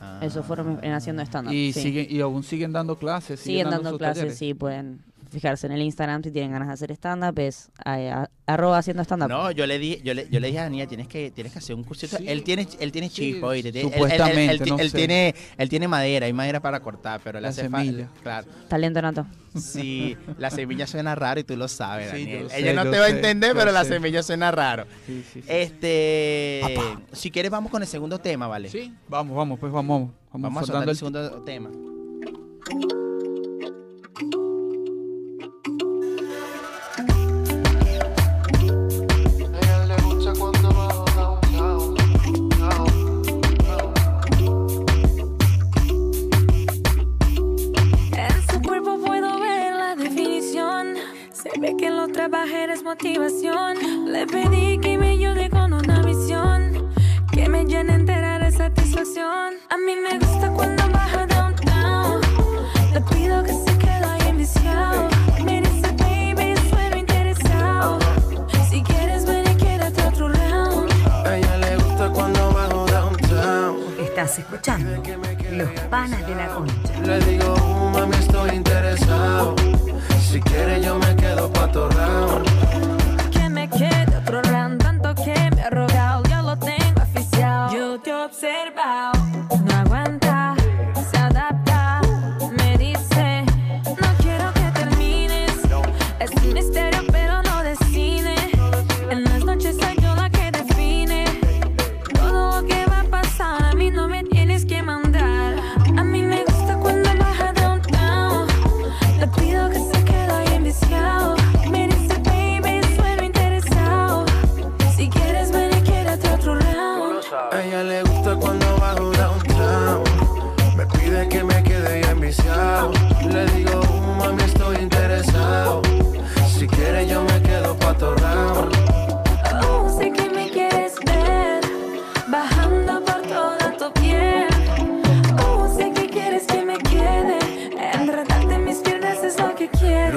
Ah. Eso fueron en haciendo stand-up. Y sí. siguen y aún siguen dando clases. Siguen dando clases, talleres. sí, pueden fijarse en el Instagram si tienen ganas de hacer stand-up. Es a- arroba haciendo stand-up. No, yo le di, yo le, yo le dije a Daniel, tienes que, tienes que hacer un cursito. Sí. Él tiene, él tiene Sí, chispa, oíste, él- él- él- supuestamente, él, él, no él sé. tiene, él tiene madera, hay madera para cortar, pero le La hace semilla. falta. Claro. Talento nato. Sí, la semilla suena raro y tú lo sabes, Sí, Daniel. yo sé, Ella no te va a entender, pero la semilla suena raro. Sí, sí, sí. Este, si quieres vamos con el segundo tema, ¿vale? Sí, vamos, vamos, pues vamos. Vamos, Vamos a soltar el el segundo tema. Motivación. Le pedí que me ayude con una misión. Que me llene entera de satisfacción. A mí me gusta cuando baja downtown. Le pido que se quede ahí enviciado. Me dice, baby, sueno interesado. Si quieres, ven y quédate otro round. A ella le gusta cuando bajo downtown. Estás escuchando Los Panas de la Concha. Le digo, Si quieres, yo me quedo pa' tu.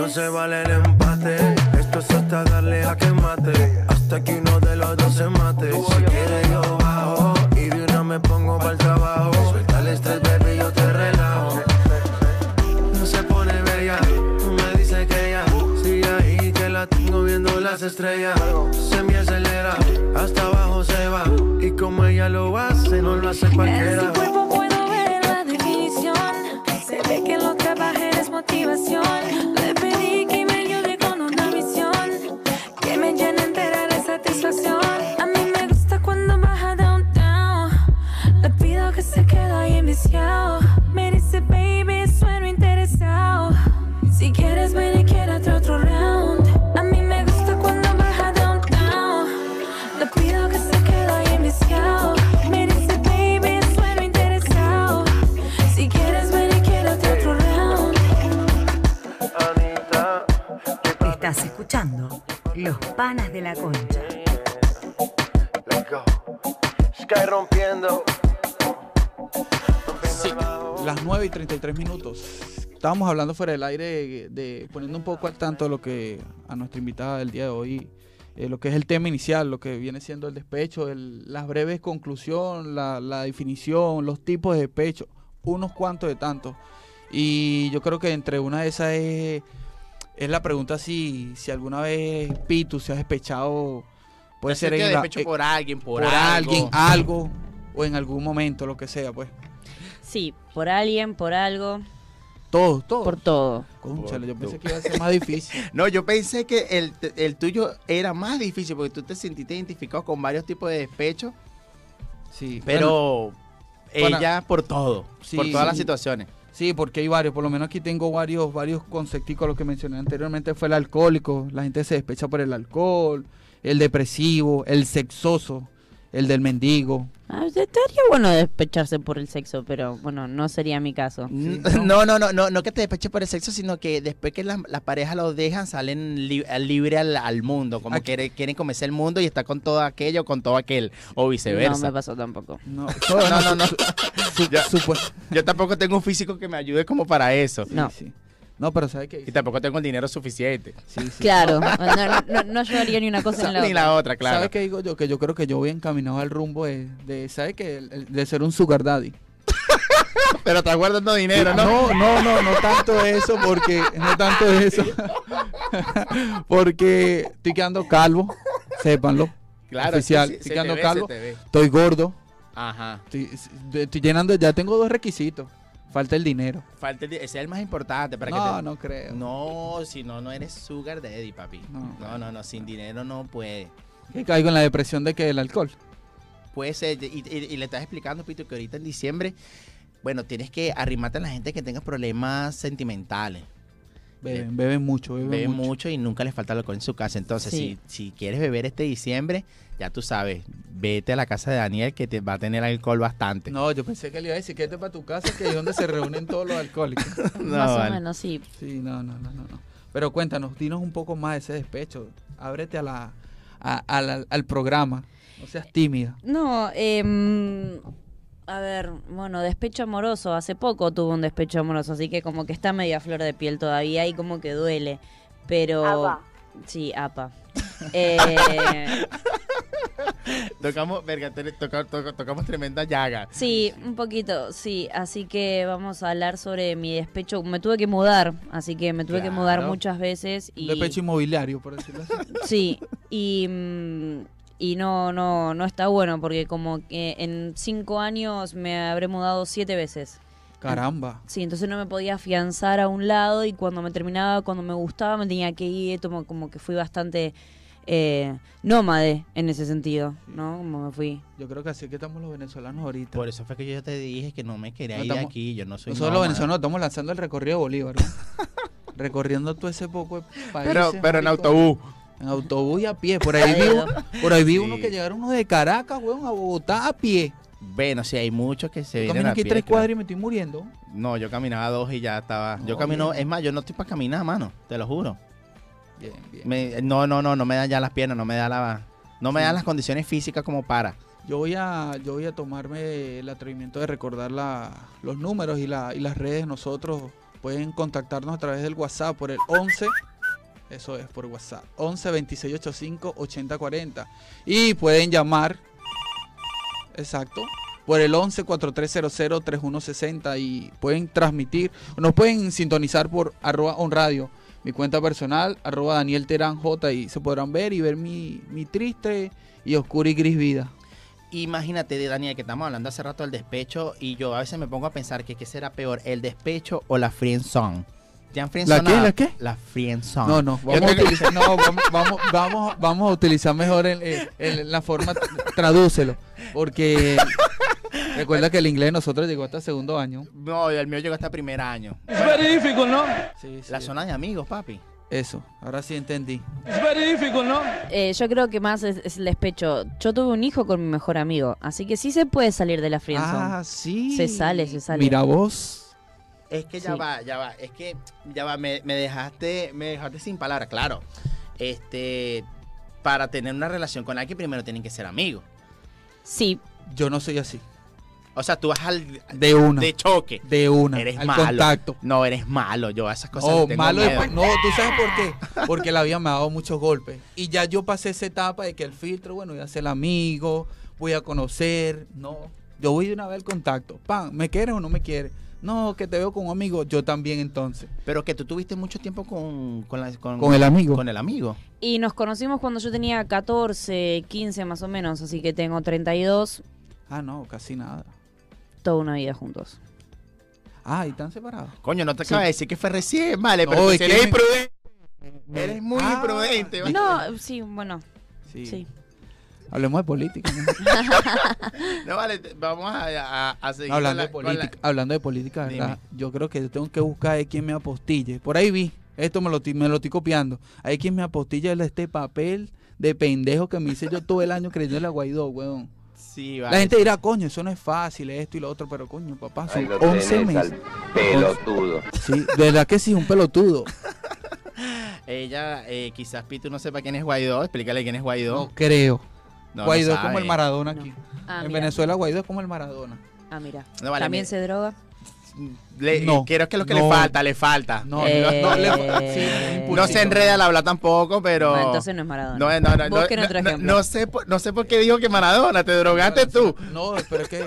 No se vale el empate. Esto es hasta darle a que mate. Hasta que uno de los dos se mate. Si quieres, yo bajo. Y de una me pongo para el trabajo. Suelta el estrés, baby, yo te relajo. No se pone bella. Me dice que ya. Sigue ahí que la tengo viendo las estrellas. Lo hace, no lo hace En cualquiera. su cuerpo puedo ver la definición. Se ve que lo trabaja es motivación. Estábamos hablando fuera del aire de, de- poniendo un poco al tanto de lo que a nuestra invitada del día de hoy eh, lo que es el tema inicial, lo que viene siendo el despecho, el- las breves conclusión, la, la definición, los tipos de despecho, unos cuantos de tantos. Y yo creo que entre una de esas es, es la pregunta si, si alguna vez Pitu se ha despechado, puede ¿Te ser en sentido la- despecho eh, por alguien, por, por algo? alguien, algo, o en algún momento, lo que sea, pues. Sí, por alguien, por algo, Todo, todo. por todo. Cónchale, yo pensé que iba a ser más difícil. No, yo pensé que el, el tuyo era más difícil porque tú te sentiste identificado con varios tipos de despecho, Sí, pero ella por todo, Sí, por todas las situaciones. Sí, porque hay varios, por lo menos aquí tengo varios, varios concepticos, lo que mencioné anteriormente fue el alcohólico, la gente se despecha por el alcohol, el depresivo, el sexoso, el del mendigo. Ah, estaría bueno despecharse por el sexo, pero bueno, no sería mi caso. No, no, no, no, no que te despeches por el sexo, sino que después que las, parejas los dejan, salen li- libre al, al mundo, como Aquí- quiere- quieren comerse el mundo y está con todo aquello, con todo aquel, o viceversa. No me pasó tampoco. No, No, no, no. Yo tampoco tengo un físico que me ayude como para eso. No. sí. No, pero ¿sabes qué? Y tampoco tengo el dinero suficiente. Sí, sí. Claro, no, no, no llevaría ni una cosa ni la Ni otra. la otra, claro. ¿Sabes qué digo yo? Que yo creo que yo voy encaminado al rumbo de, de ¿sabes qué? De ser un sugar daddy. Pero estás guardando dinero, ¿no? No, no, no, no tanto eso, porque no tanto eso. porque estoy quedando calvo, sépanlo. Claro, oficial, estoy quedando calvo. Estoy gordo, Ajá. estoy, estoy llenando, ya tengo dos requisitos. Falta el dinero. Falta el ese es el más importante para no, que te... no creo. No, si no, no eres sugar daddy, papi. No. No, no, no, sin dinero no puede. Que caigo en la depresión de que el alcohol. Puede ser, y, y- y le estás explicando, Pito, que ahorita en diciembre, bueno, tienes que arrimarte a la gente que tenga problemas sentimentales. Beben, beben mucho, beben, Beben mucho. mucho. y nunca les falta alcohol en su casa. Entonces, Sí. si, si quieres beber este diciembre, ya tú sabes, vete a la casa de Daniel que te va a tener alcohol bastante. No, yo pensé que le iba a decir que para tu casa, que es donde se reúnen todos los alcohólicos. No, Más o menos, sí. Sí, no, no, no, no, no. Pero cuéntanos, dinos un poco más de ese despecho. Ábrete a la, a- a la- al programa. No seas tímida. No, em, a ver, bueno, despecho amoroso. Hace poco tuve un despecho amoroso, así que como que está media flor de piel todavía y como que duele. Pero... Apa. Sí, apa. Eh, Tocamos, verga, te- toca- toca- tocamos tremenda llaga. sí, un poquito, sí. Así que vamos a hablar sobre mi despecho. Me tuve que mudar, así que me tuve que mudar muchas veces. Y... Despecho inmobiliario, por decirlo así. Sí, y, mm, y no, no, no está bueno porque como que en cinco años me habré mudado siete veces. Caramba. Sí, entonces no me podía afianzar a un lado y cuando me terminaba, cuando me gustaba, me tenía que ir, como, como que fui bastante eh, nómade en ese sentido, ¿no? Como me fui. Yo creo que así que estamos los venezolanos ahorita. Por eso fue que yo ya te dije que no me quería No, ir estamos- aquí. Yo no soy Nosotros los venezolanos estamos lanzando el recorrido de Bolívar. ¿no? Recorriendo todo ese poco de países. Pero, pero en autobús. En autobús y a pie. Por ahí vi, uno- por ahí vi uno que llegaron unos de Caracas, weón, a Bogotá a pie. Bueno, sí, hay muchos que se Yo vienen camino a aquí pie, tres claro. cuadras y me estoy muriendo. No, yo caminaba dos y ya estaba. yo No, camino, bien. es más, yo no estoy para caminar, mano, te lo juro. Bien, bien. Me- no, no, no, no me dan ya las piernas, no me da la, no me dan las condiciones físicas como para. Yo voy a, yo voy a tomarme el atrevimiento de recordar la, los números y, la, y las redes. Nosotros pueden contactarnos a través del WhatsApp por el 11. Eso es por WhatsApp. 11 26 85 80 40. Y pueden llamar. Exacto. Por el 11 4300 3160 y pueden transmitir. Nos pueden sintonizar por arroba on radio. Mi cuenta personal, arroba Daniel Terán J. Y se podrán ver y ver mi, mi triste y oscura y gris vida. Imagínate, Daniel, que estamos hablando hace rato del despecho y yo a veces me pongo a pensar que qué será peor, el despecho o la friendzone. ¿Te han ¿La qué? ¿La qué? La friendzone. No, no, vamos a utilizar, no, vamos, vamos, vamos, vamos a utilizar mejor el- el- el- la forma, tradúcelo, porque recuerda que el inglés de nosotros llegó hasta segundo año. No, el mío llegó hasta primer año. It's very difficult, ¿no? Sí, sí. La zona de amigos, papi. Eso, ahora sí entendí. Es very difficult, ¿no? Eh, yo creo que más es, es el despecho. Yo tuve un hijo con mi mejor amigo, así que sí se puede salir de la friendzone. Ah, sí. Se sale, se sale. Mira vos. Es que ya Sí. va, ya va. Es que ya va, me, me dejaste, me dejaste sin palabras, claro. Este, para tener una relación con alguien primero tienen que ser amigos. Sí. Yo no soy así. O sea, tú vas al De una. de choque. De una. Eres al malo. contacto. No, eres malo. Yo a esas cosas tengo malo miedo. después- No, ¿tú sabes por qué? Porque la vida me ha dado muchos golpes. Y ya yo pasé esa etapa de que el filtro, bueno, voy a ser amigo, voy a conocer. No, yo voy de una vez al contacto. Pan, ¿me quieres o no me quieres? No, que te veo con un amigo, yo también entonces. Pero que tú tuviste mucho tiempo con, con, la- con, Con el amigo. Con el amigo. Y nos conocimos cuando yo tenía 14, 15 más o menos, así que tengo 32, Ah, no, casi nada. Toda una vida juntos. Ah, y están separados. Coño, no te Sí. acabas de decir que fue recién, vale, pero tú es sí que eres me- imprudente. Eres muy Ah, imprudente. ¿vale? No, sí, bueno, Sí. sí. Hablemos de política. ¿no? No, vale, vamos a, a- a seguir hablando, de con la- con la- política, hablando de política, ¿verdad? Yo creo que yo tengo que buscar a quien me apostille. Por ahí vi, esto me lo, me lo estoy copiando. Hay quien me apostilla de este papel de pendejo que me hice yo todo el año creyendo a Guaidó, weón. Sí, La gente dirá, coño, eso no es fácil, esto y lo otro, pero coño, papá, son Ahí lo 11 tenés meses. al pelotudo. Sí, de verdad que sí, un pelotudo. Ella, eh, quizás Pitu no sepa quién es Guaidó. Explícale quién es Guaidó. No creo. No, no Guaidó es como el Maradona aquí. Ah, en mira. Venezuela Guaidó es como el Maradona. Ah, mira. No, vale, También me- se droga. Le, No, creo que es lo que no. le falta, le falta. No, Eh, no, no, le- sí, impulsito. No se enreda al hablar tampoco, pero. Ah, entonces no es Maradona. No, no, no, no, no, no, no sé, por- no sé por qué dijo que Maradona, te drogaste tú. No, pero es que,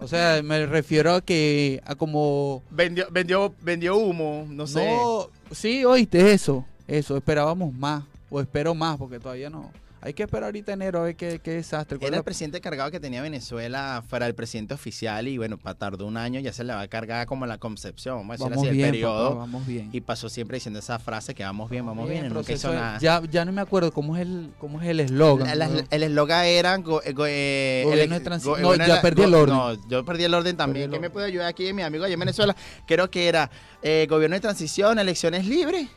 o sea, me refiero a que, a como Vendió, vendió, vendió humo, no sé. No, sí, oíste eso. Eso, esperábamos más. O espero más, porque todavía no. Hay que esperar ahorita enero a ver qué, qué desastre. Era el presidente cargado que tenía Venezuela fuera el presidente oficial y bueno, tardó un año, ya se le va a cargar como la concepción, vamos a decir Vamos así, bien, el periodo. papá, vamos bien. Y pasó siempre diciendo esa frase que vamos bien, vamos bien, nunca hizo de- nada. Ya, ya no me acuerdo cómo es el cómo es el eslogan. El eslogan era go- go- eh, Gobierno ele- de go- no, ya perdí el orden. No, yo perdí el orden también. ¿Qué me puede ayudar aquí mi amigo allá en Venezuela? Creo que era eh, gobierno de transición, elecciones libres,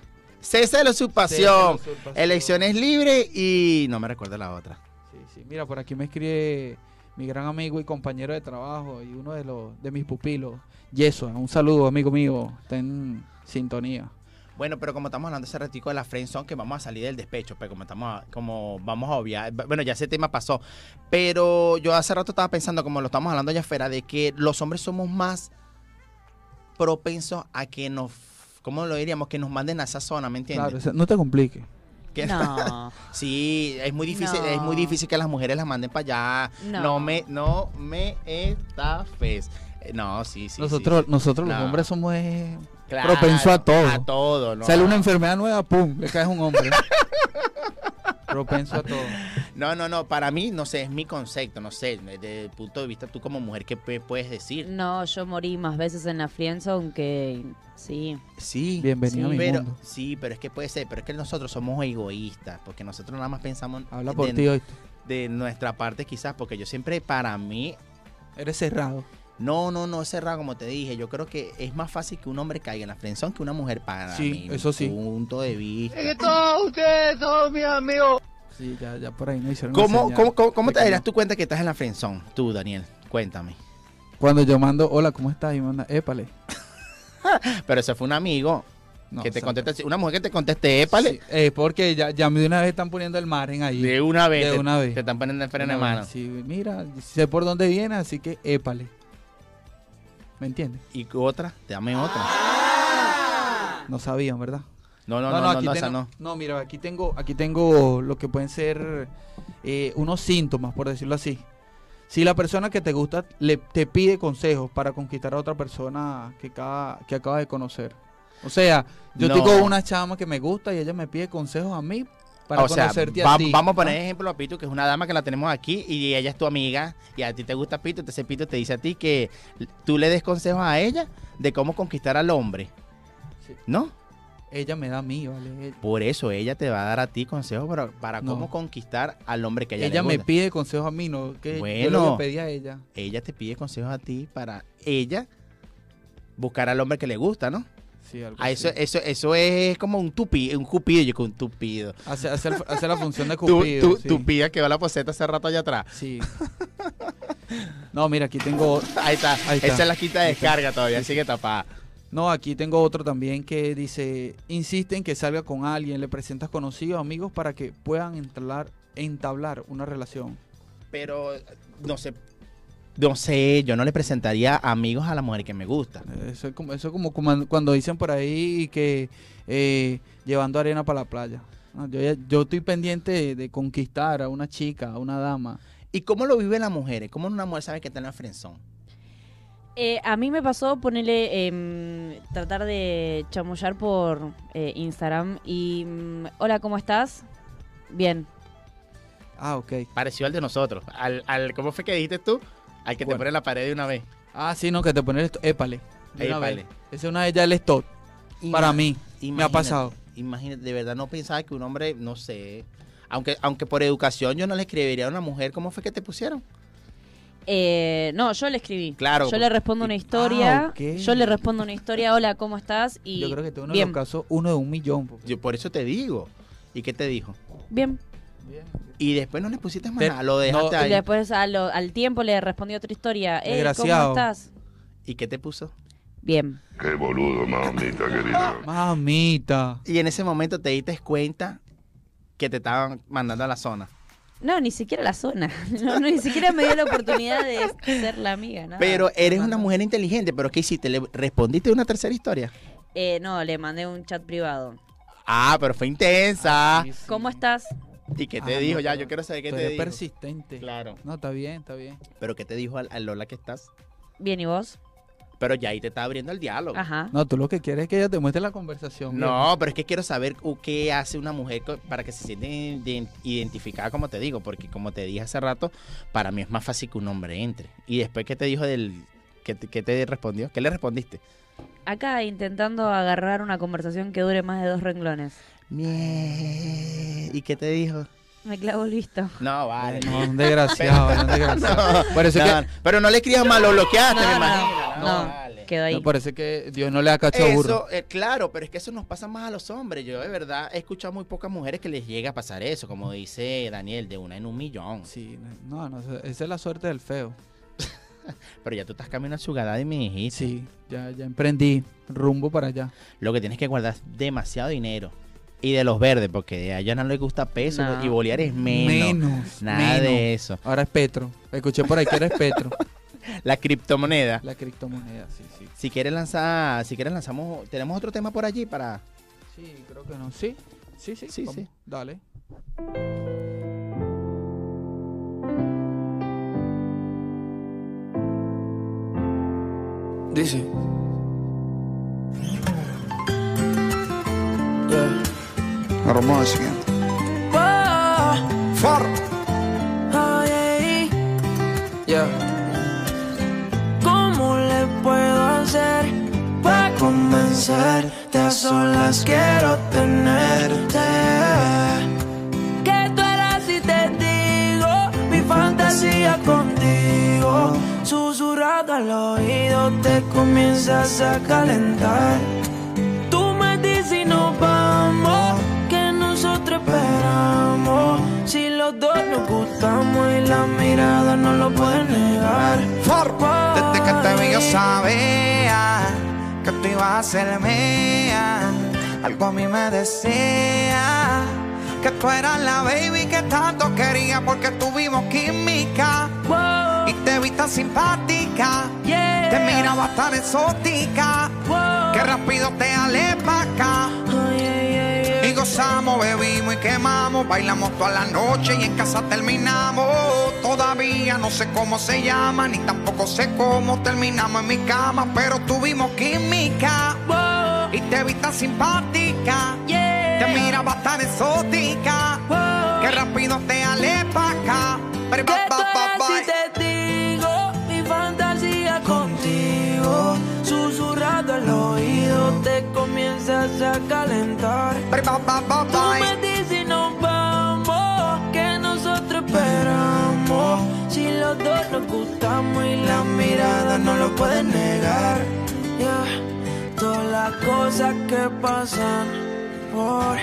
cese de la usurpación, elecciones libres y no me recuerdo la otra. Sí, sí. Mira, por aquí me escribe mi gran amigo y compañero de trabajo y uno de los de mis pupilos, Yeso. Un saludo, amigo mío. Está en sintonía. Bueno, pero como estamos hablando hace ratico de la friendzone, que vamos a salir del despecho, pero como estamos a- como vamos a obviar, bueno, ya ese tema pasó, pero yo hace rato estaba pensando, como lo estamos hablando allá afuera, de que los hombres somos más propensos a que nos, ¿cómo lo diríamos? Que nos manden a esa zona, ¿me entiendes? Claro, o sea, no te compliques. Que- No. Sí, es muy difícil, No. es muy difícil que las mujeres las manden para allá. No. No, me, no me estafes. Eh, No, sí, sí. nosotros sí, sí. nosotros los hombres somos eh, Claro, propensos a todo. A todo, ¿no? Sale una enfermedad nueva, pum, le caes un hombre. Propenso a todo. No, no, no, para mí, no sé, es mi concepto, no sé, desde el punto de vista tú como mujer, ¿qué puedes decir? No, yo morí más veces en la friendzone que sí. Sí, Bienvenido a mi pero, mundo. sí, pero es que puede ser, pero es que nosotros somos egoístas, porque nosotros nada más pensamos Habla por ti hoy. de nuestra parte quizás, porque yo siempre, para mí, Eres cerrado. no, no, no, es cerrado como te dije, yo creo que es más fácil que un hombre caiga en la friendzone que una mujer para Sí, mi eso sí. punto de vista. Es que todos ustedes son mis amigos. Sí, ya, ya por ahí no hicieron ¿Cómo, cómo, cómo, te darás no. tú cuenta que estás en la friendzone? Tú, Daniel, cuéntame. Cuando yo mando, hola, ¿cómo estás? Y manda, épale. Pero ese fue un amigo No, que te conteste, una mujer que te conteste, épale. sí, eh, porque ya, ya de una vez están poniendo el mar en ahí. De una vez. De te, una vez. Te están poniendo el freno de vez, mano. Sí, mira, sé por dónde viene, así que épale. ¿Me entiendes? Y otra, te dame otra. No sabían, ¿verdad? No, no, no, no, no, aquí esa no. no, mira, aquí tengo, aquí tengo lo que pueden ser eh, unos síntomas, por decirlo así. Si la persona que te gusta le, te pide consejos para conquistar a otra persona que, acaba, que acaba de conocer. O sea, yo No. tengo una chama que me gusta y ella me pide consejos a mí para o sea, conocerte va- a ti. vamos a poner ¿ah? ejemplo a Pito, que es una dama que la tenemos aquí y ella es tu amiga y a ti te gusta Pito, entonces Pito te dice a ti que tú le des consejos a ella de cómo conquistar al hombre. Sí. ¿No? Ella me da a mí, ¿vale? Por eso ella te va a dar a ti consejos para, para No. cómo conquistar al hombre que ella, Ella, le me gusta. pide consejos a mí, no que yo Bueno. le pedí a ella. Ella te pide consejos a ti para ella buscar al hombre que le gusta, ¿no? Sí, algo A así. eso, eso, eso es como un tupi, un cupido, yo con un tupido. Hace, hace hace la función de Cupido. tú, sí. pilla que va la poseta hace rato allá atrás. Sí. No, mira, aquí tengo. Ahí está. Ahí está. Esa es la está. descarga todavía, sigue tapada. No, aquí tengo otro también que dice: insiste en que salga con alguien, le presentas conocidos, amigos para que puedan entablar, entablar una relación. Pero, no sé. no sé, yo no le presentaría amigos a la mujer que me gusta. Eso es como, eso es como cuando- dicen por ahí que eh, llevando arena para la playa. No, yo, yo estoy pendiente de, de conquistar a una chica, a una dama. ¿Y cómo lo viven las mujeres? ¿Cómo una mujer sabe que está en la frenzón? Eh, a mí me pasó ponerle, em, tratar de chamullar por eh, Instagram y, mm, hola, ¿cómo estás? Bien. Ah, ok. Parecido al de nosotros. Al, al, ¿Cómo fue que dijiste tú? Al que te Bueno. pone en la pared de una vez. Ah, sí, no, que te ponen esto. Épale. de una Épale. vez. Esa es una de ellas el stop. Para mí. Me ha Imagínate, pasado. Imagínate, de verdad no pensaba que un hombre, no sé. Aunque, aunque por educación yo no le escribiría a una mujer, ¿cómo fue que te pusieron? Eh, no, yo le escribí. Claro. Yo le respondo una historia. Ah. Yo le respondo una historia, hola, ¿cómo estás? Y Yo creo que de bien, los casos, uno de un millón. porque- Yo por eso te digo. ¿Y qué te dijo? bien. Y después no le pusiste más nada, lo dejaste no, Y después a lo- al tiempo le respondí otra historia. Eh, ¿cómo estás? ¿Y qué te puso? Bien. Qué boludo, mamita querida. Mamita. Y en ese momento te diste cuenta que te estaban mandando a la zona. No, ni siquiera la zona. No, no, ni siquiera me dio la oportunidad de ser la amiga. nada. Pero eres una mujer inteligente, pero ¿qué hiciste? ¿Le respondiste una tercera historia? Eh, no, le mandé un chat privado. Ah, pero fue intensa. Sí, sí. ¿Cómo estás? ¿Y qué te Ah, dijo? no, ya, pero yo quiero saber qué te dijo. persistente. Claro. No, está bien, está bien. Pero ¿qué te dijo al, al Lola que estás? Bien, ¿y vos? Pero ya ahí te está abriendo el diálogo. Ajá. No, tú lo que quieres es que ella te muestre la conversación. No, pero es que quiero saber uh, qué hace una mujer para que se siente iden- identificada, como te digo, porque como te dije hace rato, para mí es más fácil que un hombre entre. Y después, ¿qué te dijo del... ¿Qué te, qué te respondió? ¿Qué le respondiste? Acá intentando agarrar una conversación que dure más de dos renglones. Mie- ¿Y qué te dijo? Me clavo el visto. No, vale. No, un desgraciado, un desgraciado. Pero no le escribas mal, lo bloqueaste, me No, imagino. no, no. vale. Quedó que, ahí. no, parece que Dios no le da cacho a burro. Eh, claro, pero es que eso nos pasa más a los hombres. Yo de verdad he escuchado muy pocas mujeres que les llega a pasar eso, como dice Daniel, de una en un millón. Sí, no, no, esa es la suerte del feo. Pero ya tú estás caminando a su gadada y me dijiste. Sí, ya, ya emprendí rumbo para allá. Lo que tienes que guardar es demasiado dinero. Y de los verdes, porque a ella no le gusta peso No. y bolear es menos. Menos, Nada menos. de eso. Ahora es Petro. Escuché por ahí que eres Petro. La criptomoneda. La criptomoneda, sí, sí. Si quieres lanzar, si quieres lanzamos, tenemos otro tema por allí para. Sí, creo que no. Sí, sí, sí. Sí, sí. Dale. Dice. El siguiente. Far. Yeah. ¿Cómo le puedo hacer para convencerte? A solas quiero tenerte. Que tú eras y te digo mi fantasía contigo. Susurrado al oído te comienzas a calentar. Esperamos. Si los dos nos gustamos y la mirada no lo puede negar. Desde que te vi yo sabía que tú ibas a ser mía. Algo a mí me decía que tú eras la baby que tanto quería porque tuvimos química. Y te vi tan simpática, Yeah. te miraba tan exótica, que rápido te pa' acá. Bebimos y quemamos, bailamos toda la noche y en casa terminamos. Todavía no sé cómo se llama, ni tampoco sé cómo terminamos en mi cama, pero tuvimos química Wow, y te vi tan simpática, yeah. te miraba tan exótica, Wow. que rápido te alé pa' acá. Pero comienzas a calentar. Tú me dices nos vamos, que nosotros esperamos. Si los dos nos gustamos y la mirada no lo pueden negar. Yeah. Todas las cosas que pasan por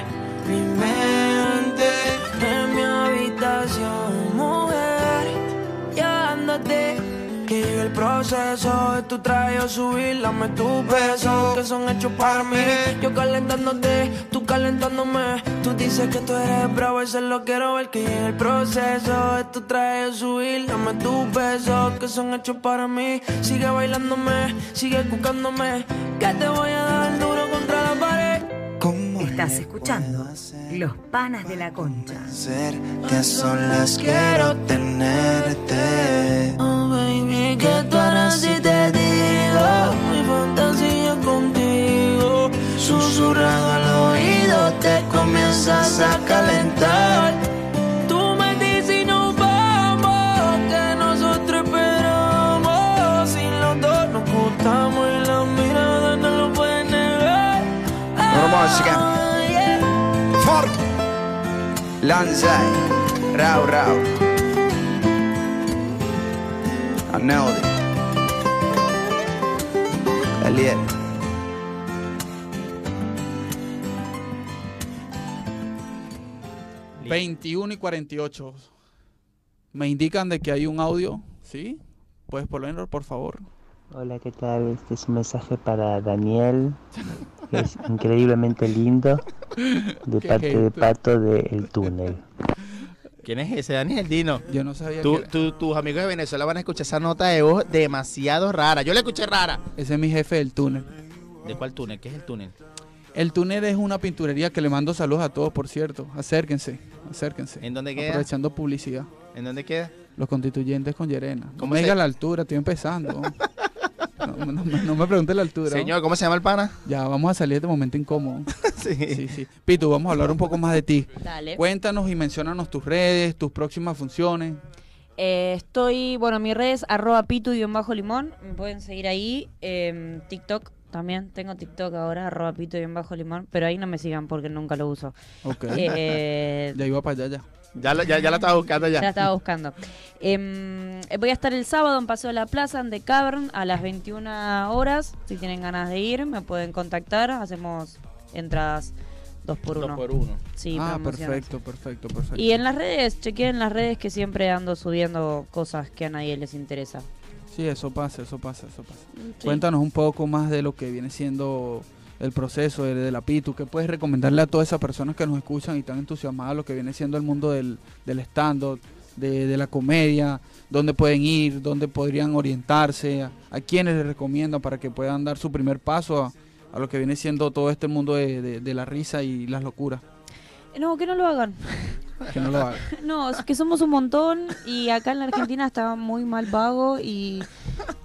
mi el proceso de tu traje o subir, dame tus besos que son hechos para mí. Yo calentándote, tú calentándome. Tú dices que tú eres bravo, eso lo quiero ver que llegue el proceso. Esto trae subir, dame tus besos que son hechos para mí. Sigue bailándome, sigue buscándome. Que te voy a dar duro contra la pared. Estás escuchando Los Panas de la Concha. Que a solas quiero tenerte. Oh, que tú harás si te digo mi fantasía contigo. Susurrado al oído te comienzas a calentar. Tú me dices y nos vamos, que nosotros esperamos. Si los dos nos gustamos y la mirada no lo pueden negar. música. Fork. Lanzai. Rau, rau. I it. Eliel. 21 y 48. Me indican de que hay un audio, ¿sí? ¿Puedes ponerlo, por favor? Hola, ¿qué tal? Este es un mensaje para Daniel, que es increíblemente lindo, de parte de. Pato de El Túnel. ¿Quién es ese, Daniel? Dino. Yo no sabía Tú- que tú- tus amigos de Venezuela van a escuchar esa nota de voz demasiado rara. Yo la escuché rara. Ese es mi jefe del túnel. ¿De cuál túnel? ¿Qué es el túnel? El túnel es una pinturería que le mando saludos a todos, por cierto. Acérquense, acérquense. ¿En dónde queda? Aprovechando publicidad. ¿En dónde queda? Los constituyentes con Yerena. No ¿Cómo me se- diga la altura, estoy empezando. No, no me- no me pregunte la altura. Señor, ¿cómo se llama el pana? Ya, vamos a salir de este momento incómodo. sí. sí, sí. Pitu, vamos a hablar un poco más de ti. Dale. Cuéntanos y menciónanos tus redes, tus próximas funciones. Eh, estoy, bueno, mi red es arroba pitu-limón. Me pueden seguir ahí. Em, TikTok también. Tengo TikTok ahora, arroba pitu-limón. Pero ahí no me sigan porque nunca lo uso. Ok. Eh, ya iba para allá ya. Ya la, ya, ya la estaba buscando ya. Ya la estaba buscando. Em, eh, voy a estar el sábado en Paseo de la Plaza, en The Cavern, a las 21 horas. Si tienen ganas de ir, me pueden contactar. Hacemos entradas dos por uno. Dos por uno. Sí, ah, perfecto, perfecto, perfecto. Y en las redes, chequeen las redes que siempre ando subiendo cosas que a nadie les interesa. Sí, eso pasa, eso pasa, eso pasa. Sí. Cuéntanos un poco más de lo que viene siendo el proceso de, de la PITU. ¿Qué puedes recomendarle a todas esas personas que nos escuchan y están entusiasmadas lo que viene siendo el mundo del, del stand-up, de, de la comedia? ¿Dónde pueden ir? ¿Dónde podrían orientarse? ¿A, a quiénes les recomiendan para que puedan dar su primer paso a, a lo que viene siendo todo este mundo de, de- de la risa y las locuras? No, que no lo hagan. Que no lo hagan. No, es que somos un montón y acá en la Argentina está muy mal pago y...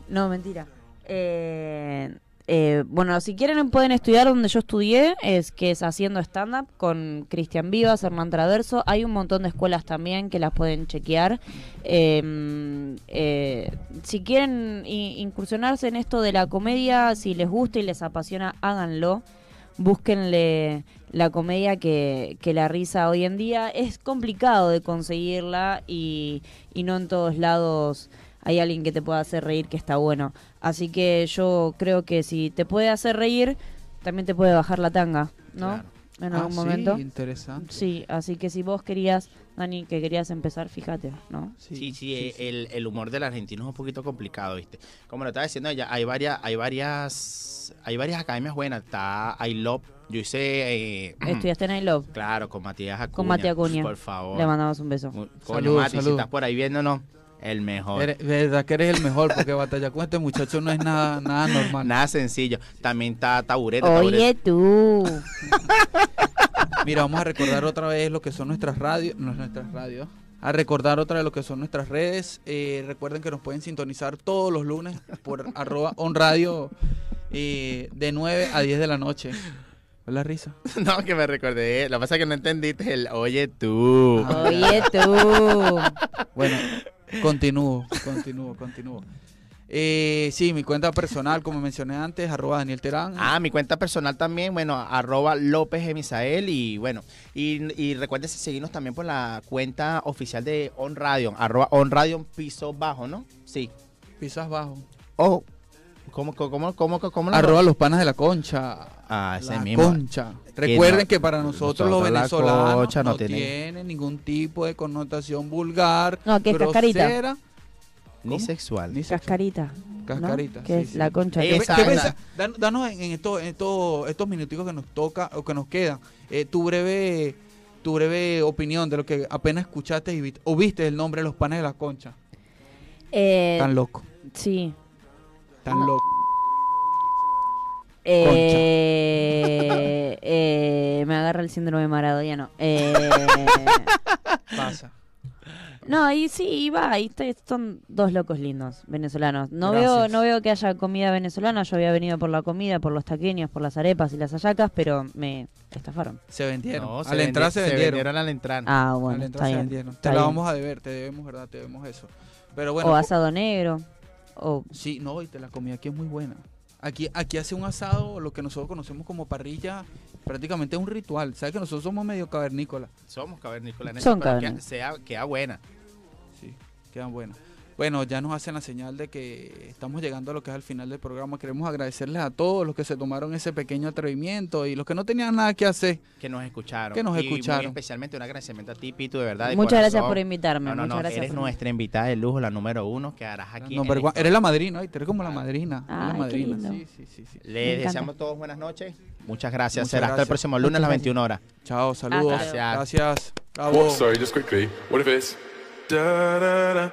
No, mentira. Eh, eh, bueno, si quieren pueden estudiar donde yo estudié, es que es haciendo stand-up con Cristian Vivas, Hernán Traverso. Hay un montón de escuelas también que las pueden chequear. Eh, eh, si quieren incursionarse en esto de la comedia, si les gusta y les apasiona, háganlo búsquenle la comedia que, la risa hoy en día es complicado de conseguirla y no en todos lados hay alguien que te pueda hacer reír que está bueno. Así que yo creo que si te puede hacer reír, también te puede bajar la tanga, ¿no? En Ah, algún sí, momento. interesante. Sí, así que si vos querías, Dani, que querías empezar, fíjate, ¿no? Sí, sí, eh, El, el humor del argentino es un poquito complicado, ¿viste? Como lo estaba diciendo ella, hay varias, hay varias, hay varias academias buenas. Está I Love, yo hice... eh, Estudiaste en I Love. Claro, con Matías Acuña. Con Mati Acuña. Por favor. Le mandamos un beso. Coño, Salud, Mati, si estás por ahí viéndonos, el mejor. Eres- verdad que eres el mejor porque batalla con este muchacho no es nada, nada normal. Nada sencillo. También está Taburete. Oye, tú. Mira, vamos a recordar otra vez lo que son nuestras radios, no, nuestras radios. A recordar otra vez lo que son nuestras redes. Eh, recuerden que nos pueden sintonizar todos los lunes por arroba on radio eh, de 9 a 10 de la noche. ¿Ves la risa? No, que me recordé. Lo que pasa es que no entendiste el oye tú. Oye, tú. Bueno, continúo, continúo, continúo. Eh, sí, mi cuenta personal, como mencioné antes, arroba Daniel Terán. Ah, mi cuenta personal también, bueno, arroba López Emisael y bueno, y, y recuerden seguirnos también por la cuenta oficial de On Radio, arroba On Radio piso bajo, ¿no? Sí. Pisas bajo. Oh, ¿cómo, cómo, cómo, cómo, la- Arroba los panas de la concha. Ah, ese La mismo. concha. Recuerden no- que para nosotros, los nosotros venezolanos no no tiene- tiene ningún tipo de connotación vulgar, No, que es cascarita. grosera. Ni sexual. Ni sexual. Cascarita. ¿no? Cascarita, Que sí, es sí. la concha. ¿Qué, que- Esa qué es la- pensa- dan- danos en, en esto- en esto- estos minuticos que nos toca o que nos quedan, eh, tu breve tu breve opinión de lo que apenas escuchaste y viste, o viste el nombre de los panes de la concha. Eh, Tan loco, Sí. Tan loco. Eh, eh, me agarra el síndrome maradoniano. Eh, Pasa. no, ahí sí, iba, ahí está- son dos locos lindos, venezolanos. No Gracias. veo, no veo que haya comida venezolana, yo había venido por la comida, por los taqueños, por las arepas y las hallacas, pero me estafaron. Se vendieron. No, a se la entrada vendi- se se vendieron. vendieron a la entrada. Ah, bueno, la está entrada se bien. vendieron. está Te la vamos a deber, te debemos, ¿verdad? Te debemos eso. Pero bueno. o asado negro, o Sí, no, y te la comida aquí es muy buena. Aquí, aquí hace un asado, lo que nosotros conocemos como parrilla, prácticamente es un ritual. ¿Sabes que nosotros somos medio cavernícolas? Somos cavernícolas. en Son eso, pero que cavernícolas. sea, queda buena. Sí, quedan buenas. Bueno, ya nos hacen la señal de que estamos llegando a lo que es al final del programa. Queremos agradecerles a todos los que se tomaron ese pequeño atrevimiento y los que no tenían nada que hacer. Que nos escucharon. Que nos Y muy escucharon. especiamente un agradecimiento a ti, Pitu, de verdad. de Muchas gracias por invitarme, No, no, muchas no, gracias eres por- nuestra invitada de lujo, la número uno, que harás aquí. No, pero el- eres la madrina, ¿viste? eres como la madrina. qué madrina. lindo. Sí, sí, sí, Les deseamos todos buenas noches. Muchas gracias. Muchas Será hasta el gracias. próximo lunes a las Muchas 21 horas. Chao, saludos. Hasta luego. Gracias. Oh, Cabo. sorry, just quickly. What if it's.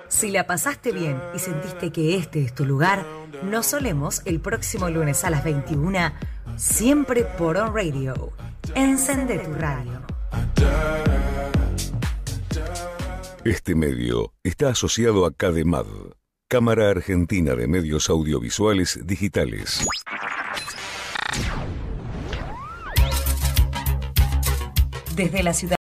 Si la pasaste bien y sentiste que este es tu lugar, nos solemos el próximo lunes a las 21, siempre por On Radio. Encende tu radio. Este medio está asociado a CADEMAD, Cámara Argentina de Medios Audiovisuales Digitales. Desde la ciudad